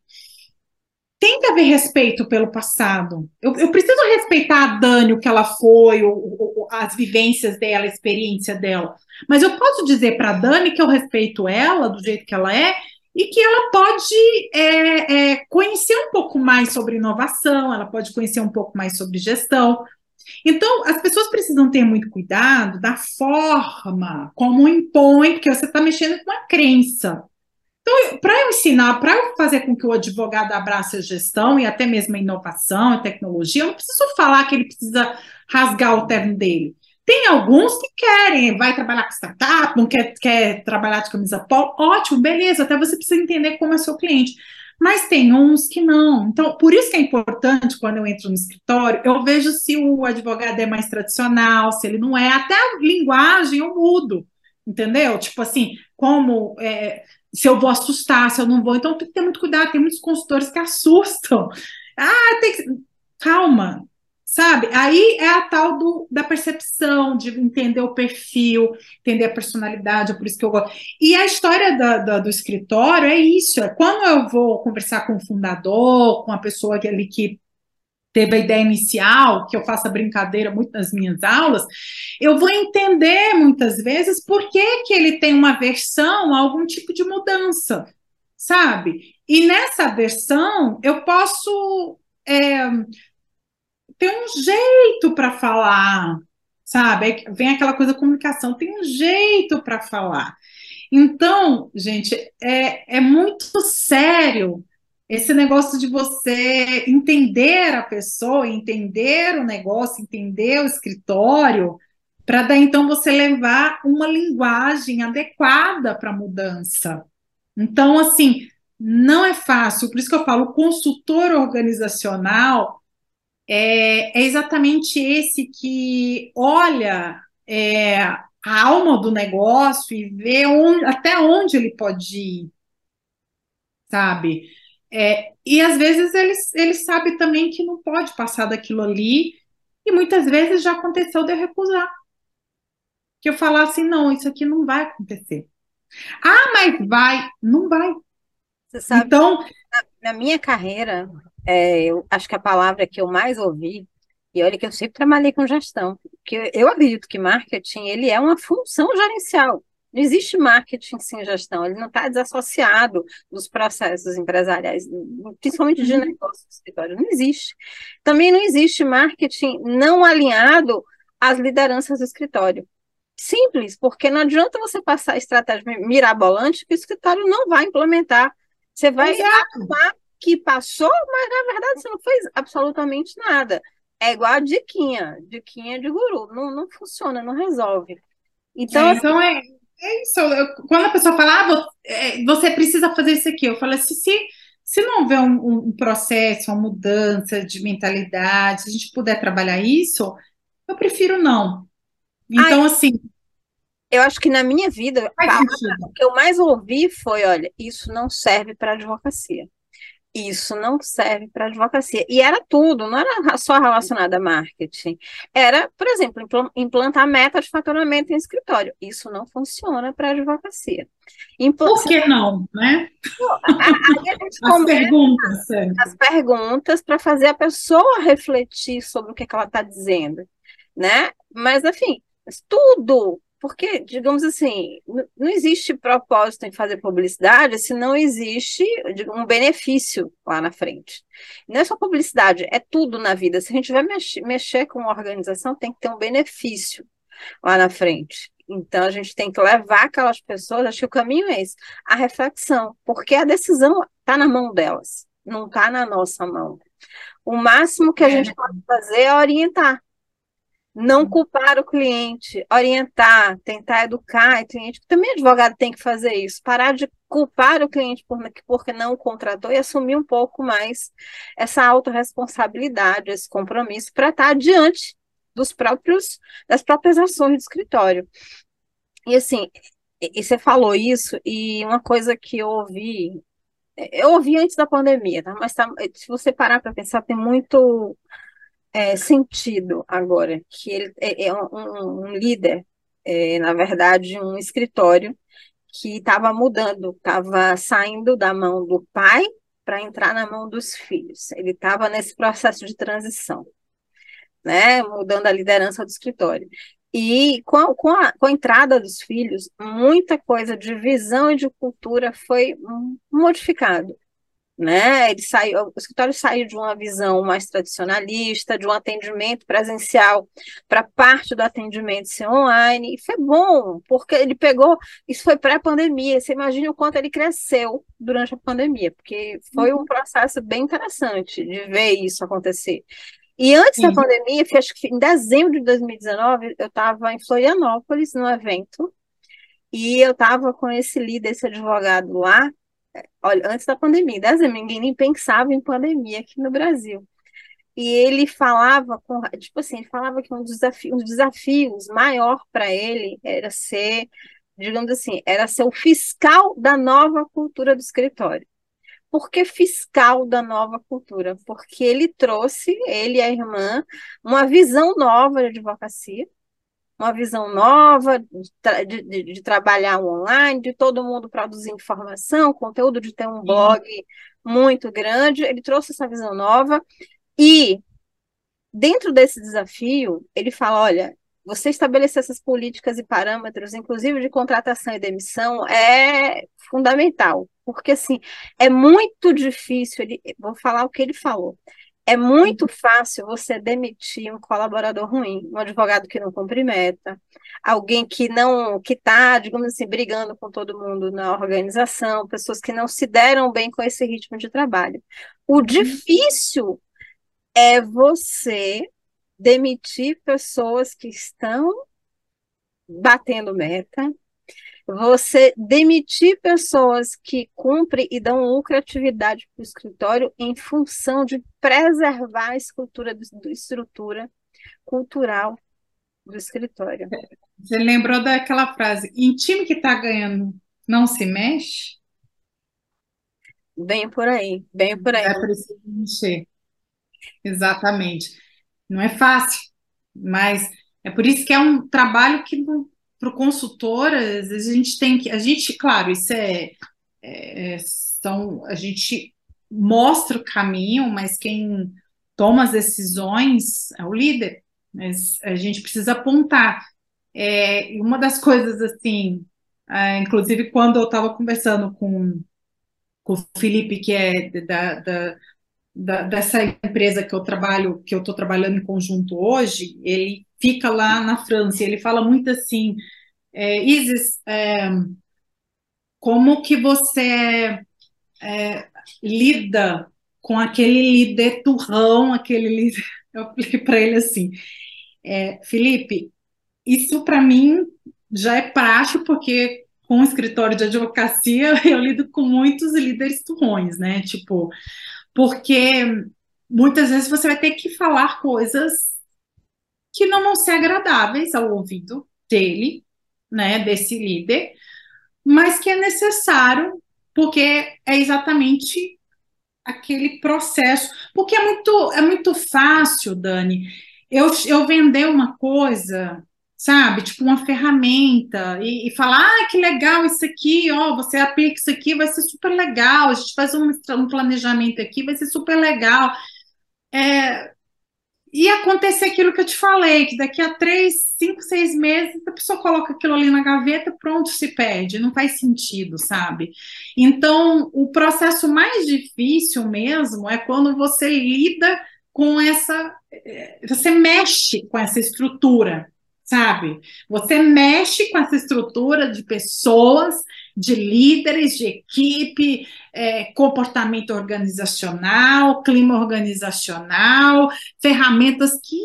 Tem que haver respeito pelo passado. Eu, eu preciso respeitar a Dani, o que ela foi, o, o, as vivências dela, a experiência dela. Mas eu posso dizer para a Dani que eu respeito ela do jeito que ela é e que ela pode é, é, conhecer um pouco mais sobre inovação, ela pode conhecer um pouco mais sobre gestão, então, as pessoas precisam ter muito cuidado da forma como impõe, porque você está mexendo com uma crença. Então, para eu ensinar, para eu fazer com que o advogado abrace a gestão e até mesmo a inovação e tecnologia, eu não preciso falar que ele precisa rasgar o terno dele. Tem alguns que querem, vai trabalhar com startup, não quer, quer trabalhar de camisa polo, ótimo, beleza, até você precisa entender como é seu cliente mas tem uns que não. Então, por isso que é importante, quando eu entro no escritório, eu vejo se o advogado é mais tradicional, se ele não é, até a linguagem eu mudo, entendeu? Tipo assim, como é, se eu vou assustar, se eu não vou. Então, tem que ter muito cuidado, tem muitos consultores que assustam. Ah, tem que. Calma, Sabe? Aí é a tal do, da percepção, de entender o perfil, entender a personalidade, é por isso que eu gosto. E a história da, da, do escritório é isso: é quando eu vou conversar com o fundador, com a pessoa que, ali que teve a ideia inicial, que eu faço a brincadeira muito nas minhas aulas, eu vou entender muitas vezes por que, que ele tem uma versão a algum tipo de mudança, sabe? E nessa versão eu posso. É, tem um jeito para falar, sabe? Vem aquela coisa comunicação, tem um jeito para falar. Então, gente, é, é muito sério esse negócio de você entender a pessoa, entender o negócio, entender o escritório, para daí então você levar uma linguagem adequada para a mudança. Então, assim, não é fácil, por isso que eu falo, consultor organizacional é, é exatamente esse que olha é, a alma do negócio e vê onde, até onde ele pode ir, sabe? É, e às vezes ele, ele sabe também que não pode passar daquilo ali, e muitas vezes já aconteceu de eu recusar. Que eu falar assim, não, isso aqui não vai acontecer. Ah, mas vai, não vai. Você sabe, então, na, na minha carreira, é, eu acho que a palavra que eu mais ouvi, e olha que eu sempre trabalhei com gestão, porque eu acredito que marketing ele é uma função gerencial. Não existe marketing sem gestão, ele não está desassociado dos processos empresariais, principalmente de uhum. negócio do escritório, não existe. Também não existe marketing não alinhado às lideranças do escritório. Simples, porque não adianta você passar a estratégia mirabolante que o escritório não vai implementar. Você vai achar que passou, mas na verdade você não fez absolutamente nada. É igual a diquinha, diquinha de guru, não, não funciona, não resolve. Então, é, então é, é isso. Eu, quando a pessoa fala, ah, é, você precisa fazer isso aqui, eu falo assim, se, se não houver um, um, processo, uma mudança de mentalidade, se a gente puder trabalhar isso, eu prefiro não. Então, Ai, assim. Eu acho que na minha vida, o que eu mais ouvi foi: olha, isso não serve para advocacia. Isso não serve para advocacia. E era tudo, não era só relacionado a marketing. Era, por exemplo, implantar meta de faturamento em escritório. Isso não funciona para advocacia. Impl por que não, né? as perguntas. As perguntas para fazer a pessoa refletir sobre o que, que ela está dizendo, né? Mas, enfim, tudo porque, digamos assim, não existe propósito em fazer publicidade se não existe um benefício lá na frente. Não é só publicidade, é tudo na vida. Se a gente vai mexer, mexer com uma organização, tem que ter um benefício lá na frente. Então, a gente tem que levar aquelas pessoas, acho que o caminho é esse, a reflexão, porque a decisão está na mão delas, não está na nossa mão. O máximo que a gente pode fazer é orientar não culpar o cliente, orientar, tentar educar o cliente. Também o advogado tem que fazer isso, parar de culpar o cliente por, porque não o contratou e assumir um pouco mais essa autorresponsabilidade, esse compromisso para estar diante dos próprios das próprias ações do escritório. E assim, e você falou isso e uma coisa que eu ouvi, eu ouvi antes da pandemia, tá? Mas tá, se você parar para pensar, tem muito é, sentido agora, que ele é, é um, um, líder, é, na verdade, um escritório que estava mudando, estava saindo da mão do pai para entrar na mão dos filhos. Ele estava nesse processo de transição, né, mudando a liderança do escritório. E com a, com, a, com a entrada dos filhos, muita coisa de visão e de cultura foi modificado né? Ele saiu, o escritório saiu de uma visão mais tradicionalista, de um atendimento presencial para parte do atendimento ser online, e foi bom, porque ele pegou, isso foi pré-pandemia, você imagina o quanto ele cresceu durante a pandemia, porque foi um uhum. processo bem interessante de ver isso acontecer. E antes Sim. da pandemia, acho que em dezembro de 2019, eu estava em Florianópolis, num evento, e eu estava com esse líder, esse advogado lá, olha, antes da pandemia, dezembro, ninguém nem pensava em pandemia aqui no Brasil. E ele falava com, tipo assim, ele falava que um desafio, um dos desafios maior para ele era ser, digamos assim, era ser o fiscal da nova cultura do escritório. Por que fiscal da nova cultura? Porque ele trouxe, ele e a irmã, uma visão nova de advocacia, uma visão nova de, de, de, trabalhar online, de todo mundo produzir informação, conteúdo, de ter um blog muito grande. Ele trouxe essa visão nova e dentro desse desafio, ele fala, olha, você estabelecer essas políticas e parâmetros, inclusive de contratação e demissão, é fundamental, porque assim, é muito difícil, ele, vou falar o que ele falou, é muito fácil você demitir um colaborador ruim, um advogado que não cumpre meta, alguém que não, que está, digamos assim, brigando com todo mundo na organização, pessoas que não se deram bem com esse ritmo de trabalho. O uhum. difícil é você demitir pessoas que estão batendo meta, você demitir pessoas que cumprem e dão lucratividade para o escritório em função de preservar a escultura do, estrutura cultural do escritório. Você lembrou daquela frase: em time que está ganhando não se mexe? Bem por aí, bem por aí. É preciso mexer. Exatamente. Não é fácil, mas é por isso que é um trabalho que para o consultor, às vezes a gente tem que. A gente, claro, isso é, é, Então, a gente mostra o caminho, mas quem toma as decisões é o líder. Mas a gente precisa apontar. É, uma das coisas, assim, é, inclusive quando eu estava conversando com, com o Felipe, que é da, da, da, dessa empresa que eu trabalho, que eu estou trabalhando em conjunto hoje, ele fica lá na França, ele fala muito assim, é, Isis, é, como que você é, lida com aquele líder turrão, aquele líder. Eu falei para ele assim, é, Felipe, isso para mim já é prático, porque com o escritório de advocacia eu lido com muitos líderes turrões, né? Tipo, porque muitas vezes você vai ter que falar coisas que não vão ser agradáveis ao ouvido dele, né, desse líder, mas que é necessário porque é exatamente aquele processo. Porque é muito, é muito fácil, Dani, eu, eu vender uma coisa, sabe, tipo uma ferramenta, e, e falar, ah, que legal isso aqui, ó, você aplica isso aqui, vai ser super legal, a gente faz um, um planejamento aqui, vai ser super legal. É, e acontecer aquilo que eu te falei, que daqui a três, cinco, seis meses a pessoa coloca aquilo ali na gaveta, pronto, se perde, não faz sentido, sabe? Então, o processo mais difícil mesmo é quando você lida com essa, eh, você mexe com essa estrutura, sabe? Você mexe com essa estrutura de pessoas, de líderes, de equipe, é, comportamento organizacional, clima organizacional, ferramentas que,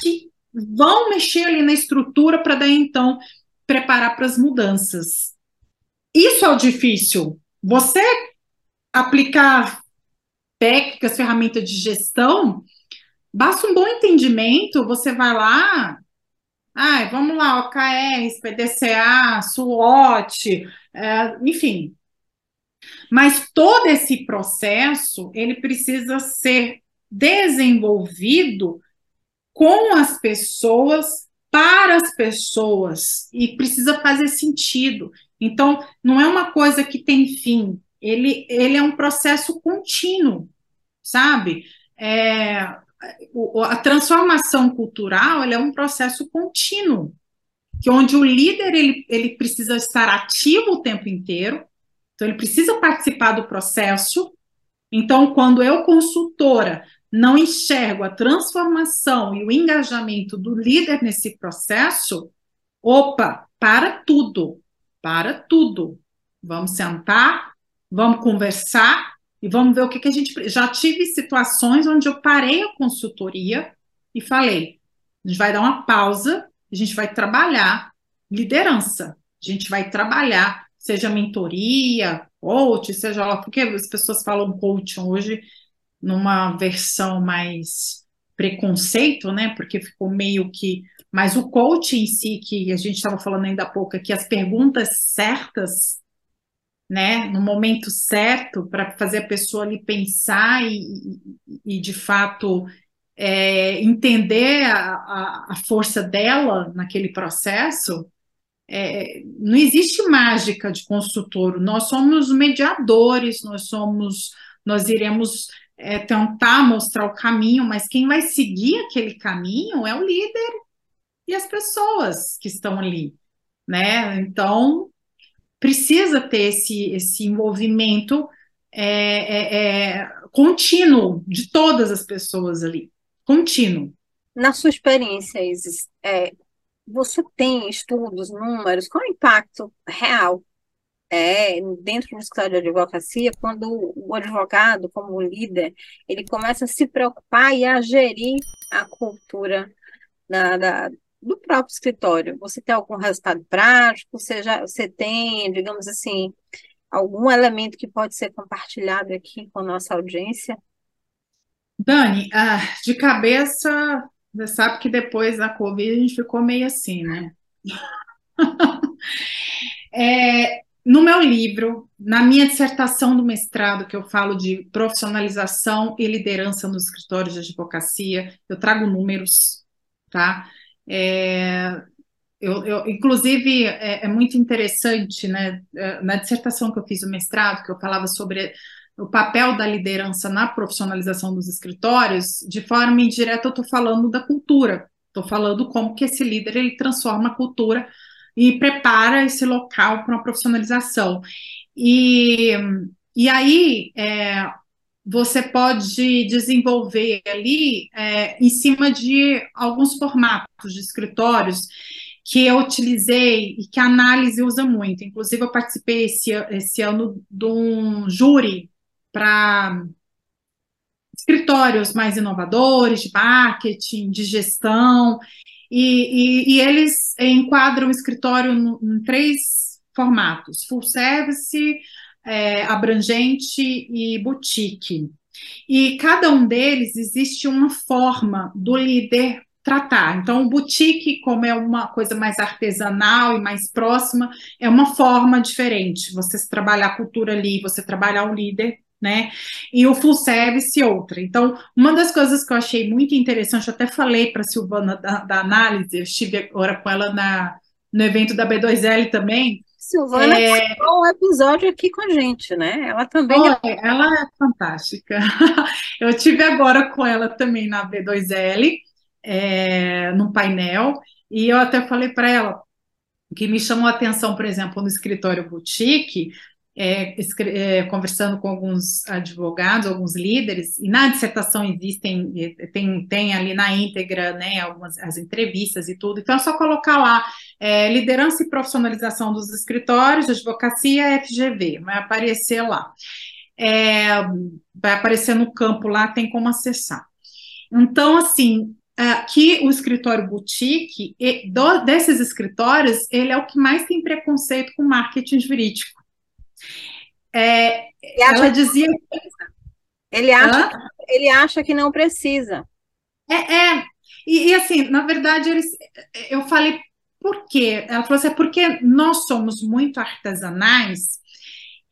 que vão mexer ali na estrutura para daí então preparar para as mudanças. Isso é o difícil. Você aplicar técnicas, ferramentas de gestão, basta um bom entendimento, você vai lá, Ai, vamos lá, OKR, PDCA, SWOT, enfim. Mas todo esse processo, ele precisa ser desenvolvido com as pessoas, para as pessoas, e precisa fazer sentido. Então, não é uma coisa que tem fim, ele, ele é um processo contínuo, sabe? É, a transformação cultural é um processo contínuo, que onde o líder ele, ele precisa estar ativo o tempo inteiro, então ele precisa participar do processo. Então, quando eu, consultora, não enxergo a transformação e o engajamento do líder nesse processo, opa, para tudo, para tudo. Vamos sentar, vamos conversar e vamos ver o que, que a gente. Já tive situações onde eu parei a consultoria e falei: a gente vai dar uma pausa, a gente vai trabalhar liderança, a gente vai trabalhar, seja mentoria, coach, seja lá, porque as pessoas falam coaching hoje numa versão mais preconceito, né? Porque ficou meio que. Mas o coaching em si, que a gente estava falando ainda há pouco, que as perguntas certas né, no momento certo para fazer a pessoa ali pensar e, e, e de fato é, entender a, a, força dela naquele processo, é, não existe mágica de consultor. Nós somos mediadores, nós somos, nós iremos é, tentar mostrar o caminho, mas quem vai seguir aquele caminho é o líder e as pessoas que estão ali, né? Então precisa ter esse, esse envolvimento é, é, é, contínuo de todas as pessoas ali, contínuo. Na sua experiência, Isis, é, você tem estudos, números, qual é o impacto real é, dentro do escritório de advocacia quando o advogado, como líder, ele começa a se preocupar e a gerir a cultura da, da, do próprio escritório, você tem algum resultado prático? Você já você tem, digamos assim, algum elemento que pode ser compartilhado aqui com a nossa audiência? Dani, ah, de cabeça, você sabe que depois da Covid a gente ficou meio assim, né? é, no meu livro, na minha dissertação do mestrado, que eu falo de profissionalização e liderança nos escritórios de advocacia, eu trago números, tá? É, eu, eu, inclusive, é, é, muito interessante, né? É, na dissertação que eu fiz o mestrado, que eu falava sobre o papel da liderança na profissionalização dos escritórios, de forma indireta eu estou falando da cultura, estou falando como que esse líder ele transforma a cultura e prepara esse local para uma profissionalização. E, e aí é, você pode desenvolver ali é, em cima de alguns formatos de escritórios que eu utilizei e que a análise usa muito. Inclusive, eu participei esse, esse ano de um júri para escritórios mais inovadores, de marketing, de gestão, e, e, e eles enquadram o escritório em três formatos: full service, é, abrangente e boutique. E cada um deles existe uma forma do líder tratar. Então, o boutique, como é uma coisa mais artesanal e mais próxima, é uma forma diferente. Você trabalhar a cultura ali, você trabalhar o líder né? E o full service outra. Então, uma das coisas que eu achei muito interessante, eu até falei para a Silvana da, da, análise, eu estive agora com ela na, no evento da B2L também. Silvana é... um episódio aqui com a gente, né? Ela também. é... Ela é fantástica. eu tive agora com ela também na B2L, é, no painel, e eu até falei para ela que me chamou a atenção, por exemplo, no escritório boutique, é, é, conversando com alguns advogados, alguns líderes, e na dissertação existem, tem, tem ali na íntegra, né, algumas as entrevistas e tudo, então é só colocar lá, é, liderança e profissionalização dos escritórios advocacia FGV, vai aparecer lá. É, vai aparecer no campo lá, tem como acessar. Então, assim, que o escritório boutique, desses escritórios, ele é o que mais tem preconceito com marketing jurídico. É, ela dizia. Ele acha, ele acha que não precisa. É, é. E, e, assim, na verdade, eles, eu falei, por quê? Ela falou assim, é porque nós somos muito artesanais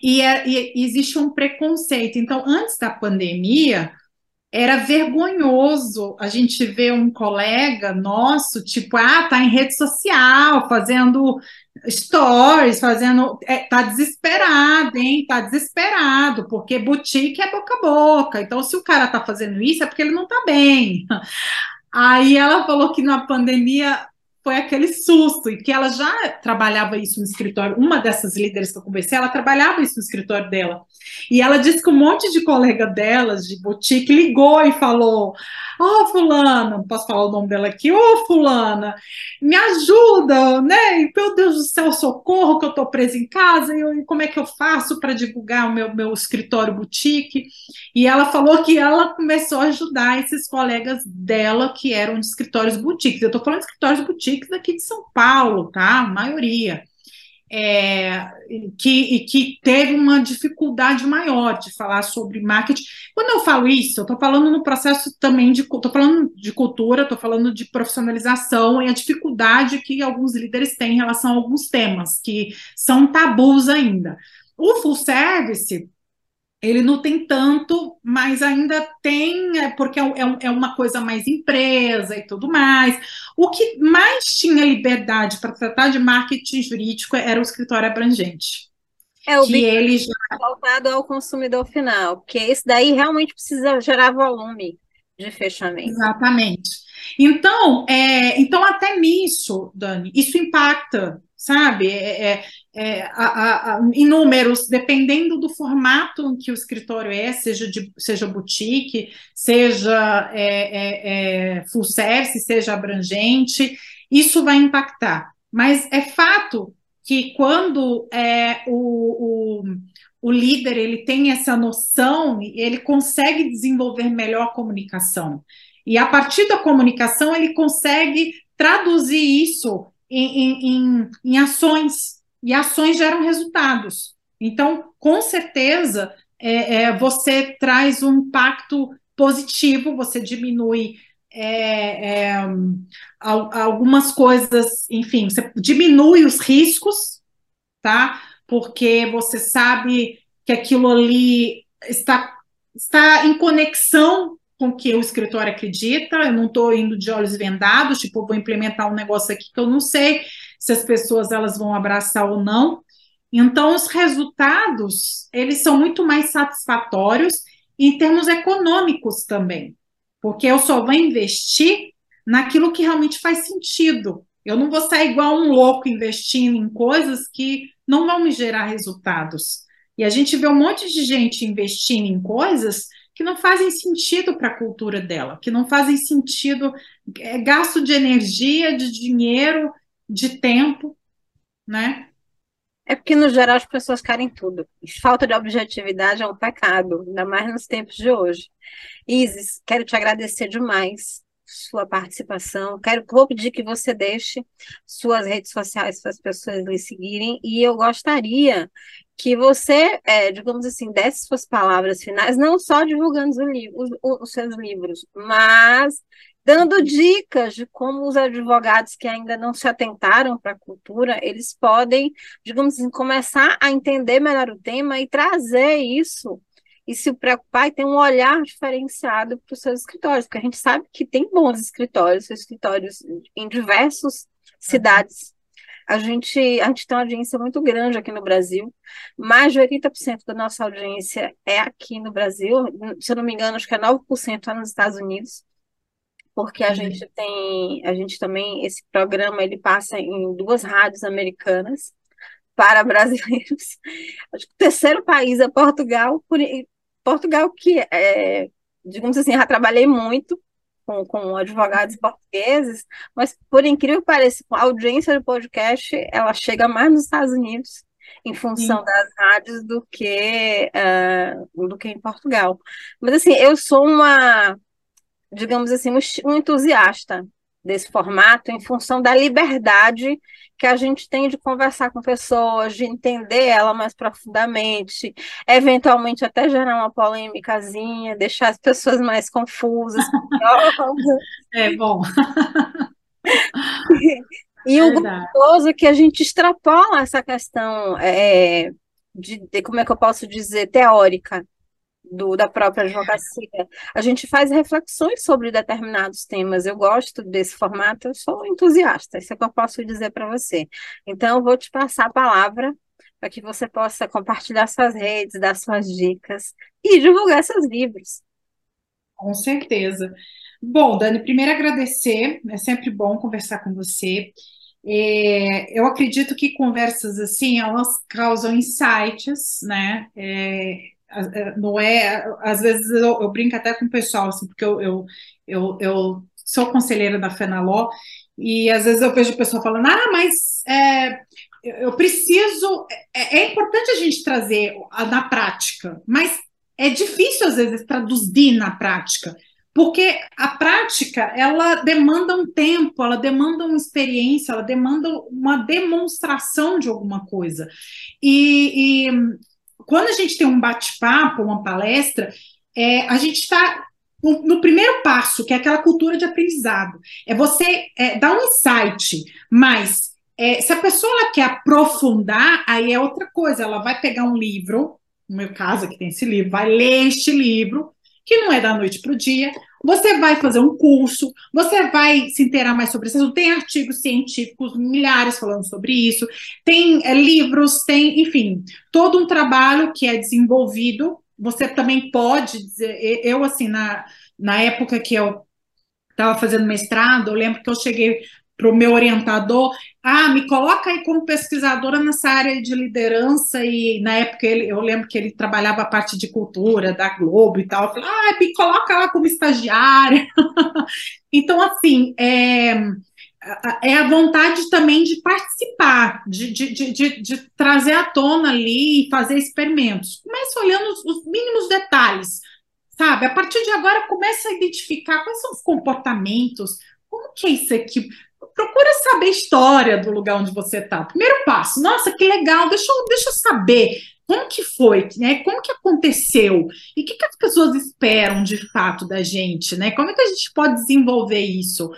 e, é, e existe um preconceito. Então, antes da pandemia, era vergonhoso a gente ver um colega nosso, tipo, ah, tá em rede social, fazendo stories, fazendo. É, tá desesperado, hein? Tá desesperado, porque boutique é boca a boca. Então, se o cara tá fazendo isso, é porque ele não tá bem. Aí ela falou que na pandemia foi aquele susto, e que ela já trabalhava isso no escritório. Uma dessas líderes que eu conversei, ela trabalhava isso no escritório dela. E ela disse que um monte de colega delas, de boutique, ligou e falou: Ó, oh, Fulana, posso falar o nome dela aqui, ô, oh, Fulana, me ajuda, né? E, meu Deus do céu, socorro, que eu estou presa em casa, e, eu, e como é que eu faço para divulgar o meu, meu escritório boutique? E ela falou que ela começou a ajudar esses colegas dela que eram de escritórios boutiques. Eu estou falando de escritórios boutiques daqui de São Paulo, tá? A maioria é, que, que teve uma dificuldade maior de falar sobre marketing. Quando eu falo isso, eu estou falando no processo também de estou falando de cultura, estou falando de profissionalização e a dificuldade que alguns líderes têm em relação a alguns temas que são tabus ainda. O full service ele não tem tanto, mas ainda tem, é, porque é, é, é, uma coisa mais empresa e tudo mais. O que mais tinha liberdade para tratar de marketing jurídico era o escritório abrangente. É o que ele já... voltado ao consumidor final, porque esse daí realmente precisa gerar volume de fechamento. Exatamente. Então, é, então até nisso, Dani, isso impacta sabe? É, é, é a, a, em números, dependendo do formato em que o escritório é, seja, de, seja boutique, seja é, é, full service, seja abrangente, isso vai impactar. Mas é fato que quando é, o, o, o líder ele tem essa noção, ele consegue desenvolver melhor a comunicação. E a partir da comunicação, ele consegue traduzir isso em, em, em ações, e ações geram resultados. Então, com certeza, é, é, você traz um impacto positivo, você diminui é, é algumas coisas, enfim, você diminui os riscos, tá? Porque você sabe que aquilo ali está, está em conexão com que o escritório acredita, eu não estou indo de olhos vendados, tipo, vou implementar um negócio aqui que eu não sei se as pessoas elas vão abraçar ou não. Então, os resultados, eles são muito mais satisfatórios em termos econômicos também, porque eu só vou investir naquilo que realmente faz sentido. Eu não vou sair igual um louco investindo em coisas que não vão me gerar resultados. E a gente vê um monte de gente investindo em coisas que não fazem sentido para a cultura dela, que não fazem sentido, é gasto de energia, de dinheiro, de tempo, né? É porque, no geral, as pessoas querem tudo. Falta de objetividade é um pecado, ainda mais nos tempos de hoje. Isis, quero te agradecer demais sua participação. Quero vou pedir que você deixe suas redes sociais para as pessoas lhe seguirem e eu gostaria que você, é, digamos assim, desse suas palavras finais, não só divulgando os, livros, os, os seus livros, mas dando dicas de como os advogados que ainda não se atentaram para a cultura, eles podem, digamos assim, começar a entender melhor o tema e trazer isso e se preocupar e ter um olhar diferenciado para os seus escritórios, porque a gente sabe que tem bons escritórios, escritórios em diversas cidades. A gente, a gente tem uma audiência muito grande aqui no Brasil, mais de 80% da nossa audiência é aqui no Brasil, se eu não me engano, acho que é 9% é nos Estados Unidos, porque a uhum. gente tem, a gente também, esse programa ele passa em duas rádios americanas, para brasileiros. Acho que o terceiro país é Portugal, por, Portugal, que, é, digamos assim, já trabalhei muito com, com advogados portugueses, mas, por incrível que pareça, a audiência do podcast, ela chega mais nos Estados Unidos, em função Sim. das rádios, do que, uh, do que em Portugal. Mas, assim, eu sou uma, digamos assim, um entusiasta desse formato em função da liberdade que a gente tem de conversar com pessoas, de entender ela mais profundamente, eventualmente até gerar uma polêmicazinha, deixar as pessoas mais confusas. é bom. e o gostoso é que a gente extrapola essa questão é, de, de, como é que eu posso dizer, teórica, do, da própria advocacia. A gente faz reflexões sobre determinados temas. Eu gosto desse formato, eu sou entusiasta, isso é o que eu posso dizer para você. Então, eu vou te passar a palavra para que você possa compartilhar suas redes, dar suas dicas e divulgar seus livros. Com certeza. Bom, Dani, primeiro agradecer, é sempre bom conversar com você. É, eu acredito que conversas assim, elas causam insights, né? É, não é, às vezes eu, eu, brinco até com o pessoal, assim, porque eu, eu, eu, eu sou conselheira da FENALO, e às vezes eu vejo o pessoal falando, ah, mas é, eu preciso, é, é, importante a gente trazer na prática, mas é difícil às vezes traduzir na prática, porque a prática ela demanda um tempo, ela demanda uma experiência, ela demanda uma demonstração de alguma coisa. E, e quando a gente tem um bate-papo, uma palestra, é, a gente está no, primeiro passo, que é aquela cultura de aprendizado. É você é, dar um insight, mas é, se a pessoa quer aprofundar, aí é outra coisa. Ela vai pegar um livro, no meu caso aqui tem esse livro, vai ler este livro, que não é da noite para o dia, você vai fazer um curso, você vai se inteirar mais sobre isso. Tem artigos científicos, milhares falando sobre isso, tem é, livros, tem, enfim, todo um trabalho que é desenvolvido. Você também pode dizer, eu, assim, na, na época que eu estava fazendo mestrado, eu lembro que eu cheguei para o meu orientador, ah, me coloca aí como pesquisadora nessa área de liderança, e na época ele, eu lembro que ele trabalhava a parte de cultura da Globo e tal, eu falei, ah, me coloca lá como estagiária. então, assim, é, é a vontade também de participar, de, de, de, de, trazer à tona ali e fazer experimentos. Comece olhando os, os mínimos detalhes, sabe? A partir de agora, comece a identificar quais são os comportamentos, como que é isso aqui? Procura saber a história do lugar onde você está. Primeiro passo, nossa, que legal, deixa eu, deixa eu saber como que foi, né? Como que aconteceu? E o que, que as pessoas esperam de fato da gente, né? Como é que a gente pode desenvolver isso?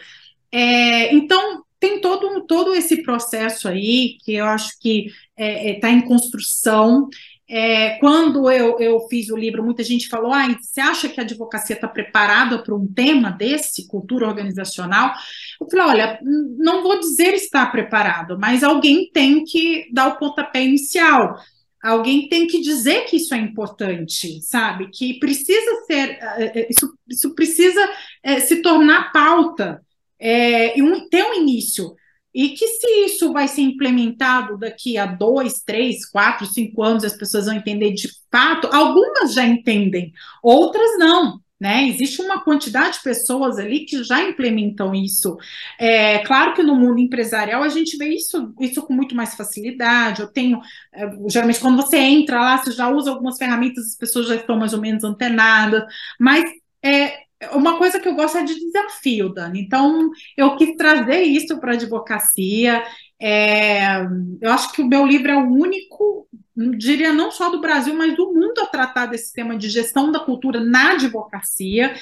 É, então, tem todo, todo esse processo aí que eu acho que está é, é, tá em construção. É, quando eu, eu fiz o livro, muita gente falou: ah, você acha que a advocacia está preparada para um tema desse, cultura organizacional? Eu falei: olha, não vou dizer estar preparado, mas alguém tem que dar o pontapé inicial. Alguém tem que dizer que isso é importante, sabe? Que precisa ser, eh, eh, isso, isso precisa é, se tornar pauta é, e um, ter um início. E que se isso vai ser implementado daqui a dois, três, quatro, cinco anos, as pessoas vão entender de fato, algumas já entendem, outras não. Né? Existe uma quantidade de pessoas ali que já implementam isso. É claro que no mundo empresarial a gente vê isso, isso com muito mais facilidade. Eu tenho, é, geralmente, quando você entra lá, você já usa algumas ferramentas, as pessoas já estão mais ou menos antenadas, mas é, uma coisa que eu gosto é de desafio, Dani. Então, eu quis trazer isso para a advocacia. É, eu acho que o meu livro é o único, diria não só do Brasil, mas do mundo a tratar desse tema de gestão da cultura na advocacia.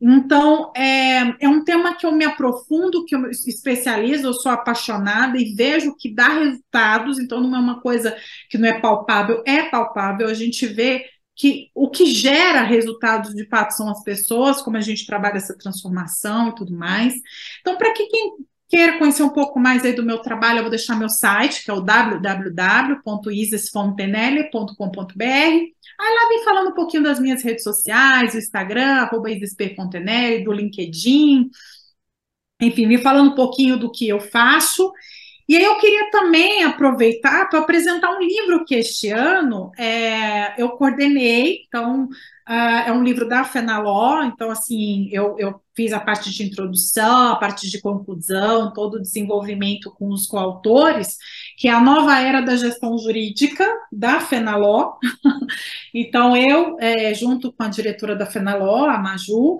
Então, é, é um tema que eu me aprofundo, que eu me especializo, eu sou apaixonada e vejo que dá resultados, então não é uma coisa que não é palpável, é palpável, a gente vê que o que gera resultados de fato são as pessoas, como a gente trabalha essa transformação e tudo mais. Então, para que quem queira conhecer um pouco mais aí do meu trabalho, eu vou deixar meu site, que é o www.isesfontenelle.com.br. Aí lá vem falando um pouquinho das minhas redes sociais, Instagram, arroba do LinkedIn, enfim, me falando um pouquinho do que eu faço. E aí eu queria também aproveitar para apresentar um livro que este ano é, eu coordenei, então uh, é um livro da Fenaló, então assim, eu, eu fiz a parte de introdução, a parte de conclusão, todo o desenvolvimento com os coautores, que é a nova era da gestão jurídica da Fenaló. então, eu, é, junto com a diretora da Fenaló, a Maju,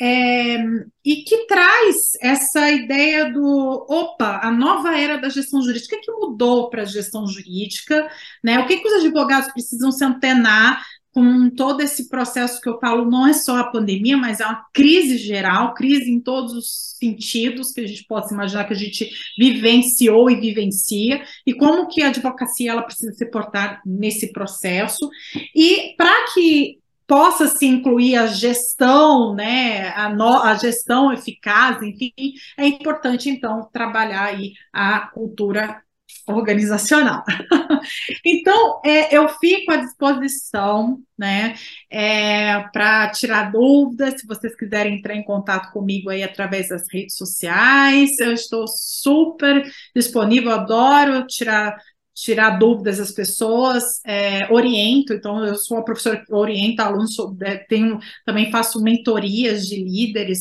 é, e que traz essa ideia do, opa, a nova era da gestão jurídica, o que, é mudou para a gestão jurídica, né? O que, que os advogados precisam se antenar com todo esse processo que eu falo, não é só a pandemia, mas é uma crise geral, crise em todos os sentidos que a gente possa imaginar que a gente vivenciou e vivencia, e como que a advocacia ela precisa se portar nesse processo, e para que possa se incluir a gestão, né, a, no, a gestão eficaz, enfim, é importante então trabalhar aí a cultura organizacional. então, é, eu fico à disposição, né, é, para tirar dúvidas, se vocês quiserem entrar em contato comigo aí através das redes sociais, eu estou super disponível, adoro tirar tirar dúvidas das pessoas, é, oriento, então eu sou uma professora que orienta alunos, é, tenho, também faço mentorias de líderes,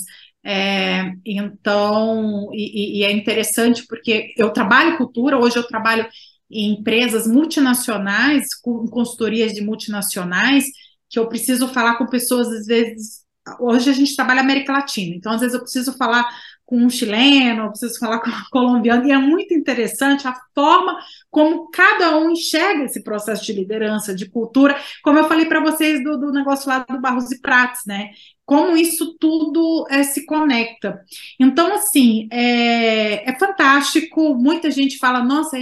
é, então, e, e, é interessante porque eu trabalho cultura, hoje eu trabalho em empresas multinacionais, com consultorias de multinacionais, que eu preciso falar com pessoas, às vezes, hoje a gente trabalha América Latina, então às vezes eu preciso falar com um chileno, eu preciso falar com um colombiano, e é muito interessante a forma como cada um enxerga esse processo de liderança, de cultura, como eu falei para vocês do, do negócio lá do Barros e Prates, né? Como isso tudo é, se conecta. Então, assim, é, é, fantástico. Muita gente fala, nossa,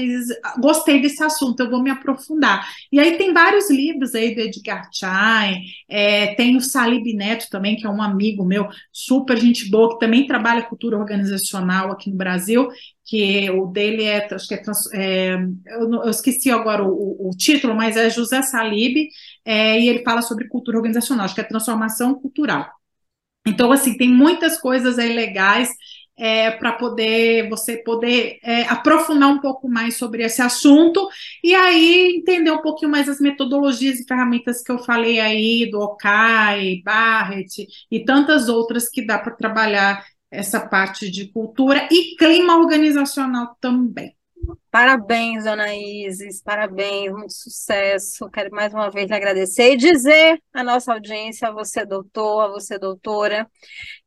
gostei desse assunto, eu vou me aprofundar. E aí tem vários livros aí do Edgar Chain, é, tem o Salib Neto também, que é um amigo meu, super gente boa, que também trabalha cultura organizacional aqui no Brasil, que o dele é, acho que é, é eu, eu, esqueci agora o, o, o, título, mas é José Salib, é, e ele fala sobre cultura organizacional, acho que é transformação cultural. Então, assim, tem muitas coisas aí legais é, para poder você poder é, aprofundar um pouco mais sobre esse assunto e aí entender um pouquinho mais as metodologias e ferramentas que eu falei aí do Okai, Barrett e tantas outras que dá para trabalhar essa parte de cultura e clima organizacional também. Parabéns, Dona Isis, parabéns, muito sucesso. Quero mais uma vez lhe agradecer e dizer à nossa audiência, a você, doutor, a você, doutora,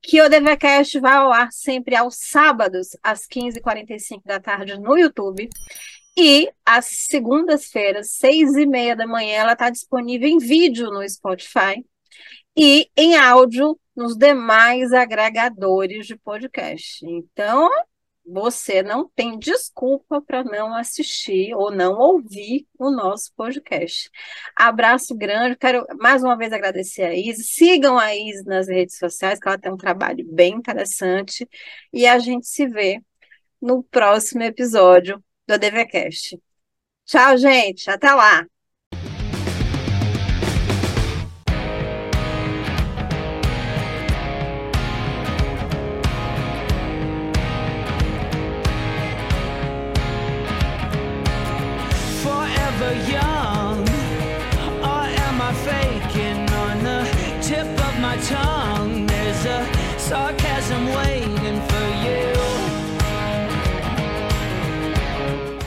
que o DVCast vai ao ar sempre aos sábados, às 15h45 da tarde, no YouTube. E às segundas-feiras, seis e meia da manhã, ela está disponível em vídeo no Spotify e em áudio nos demais agregadores de podcast. Então, você não tem desculpa para não assistir ou não ouvir o nosso podcast. Abraço grande, quero mais uma vez agradecer a Isa. Sigam a Isa nas redes sociais, que ela tem um trabalho bem interessante. E a gente se vê no próximo episódio do ADVCast. Tchau, gente. Até lá.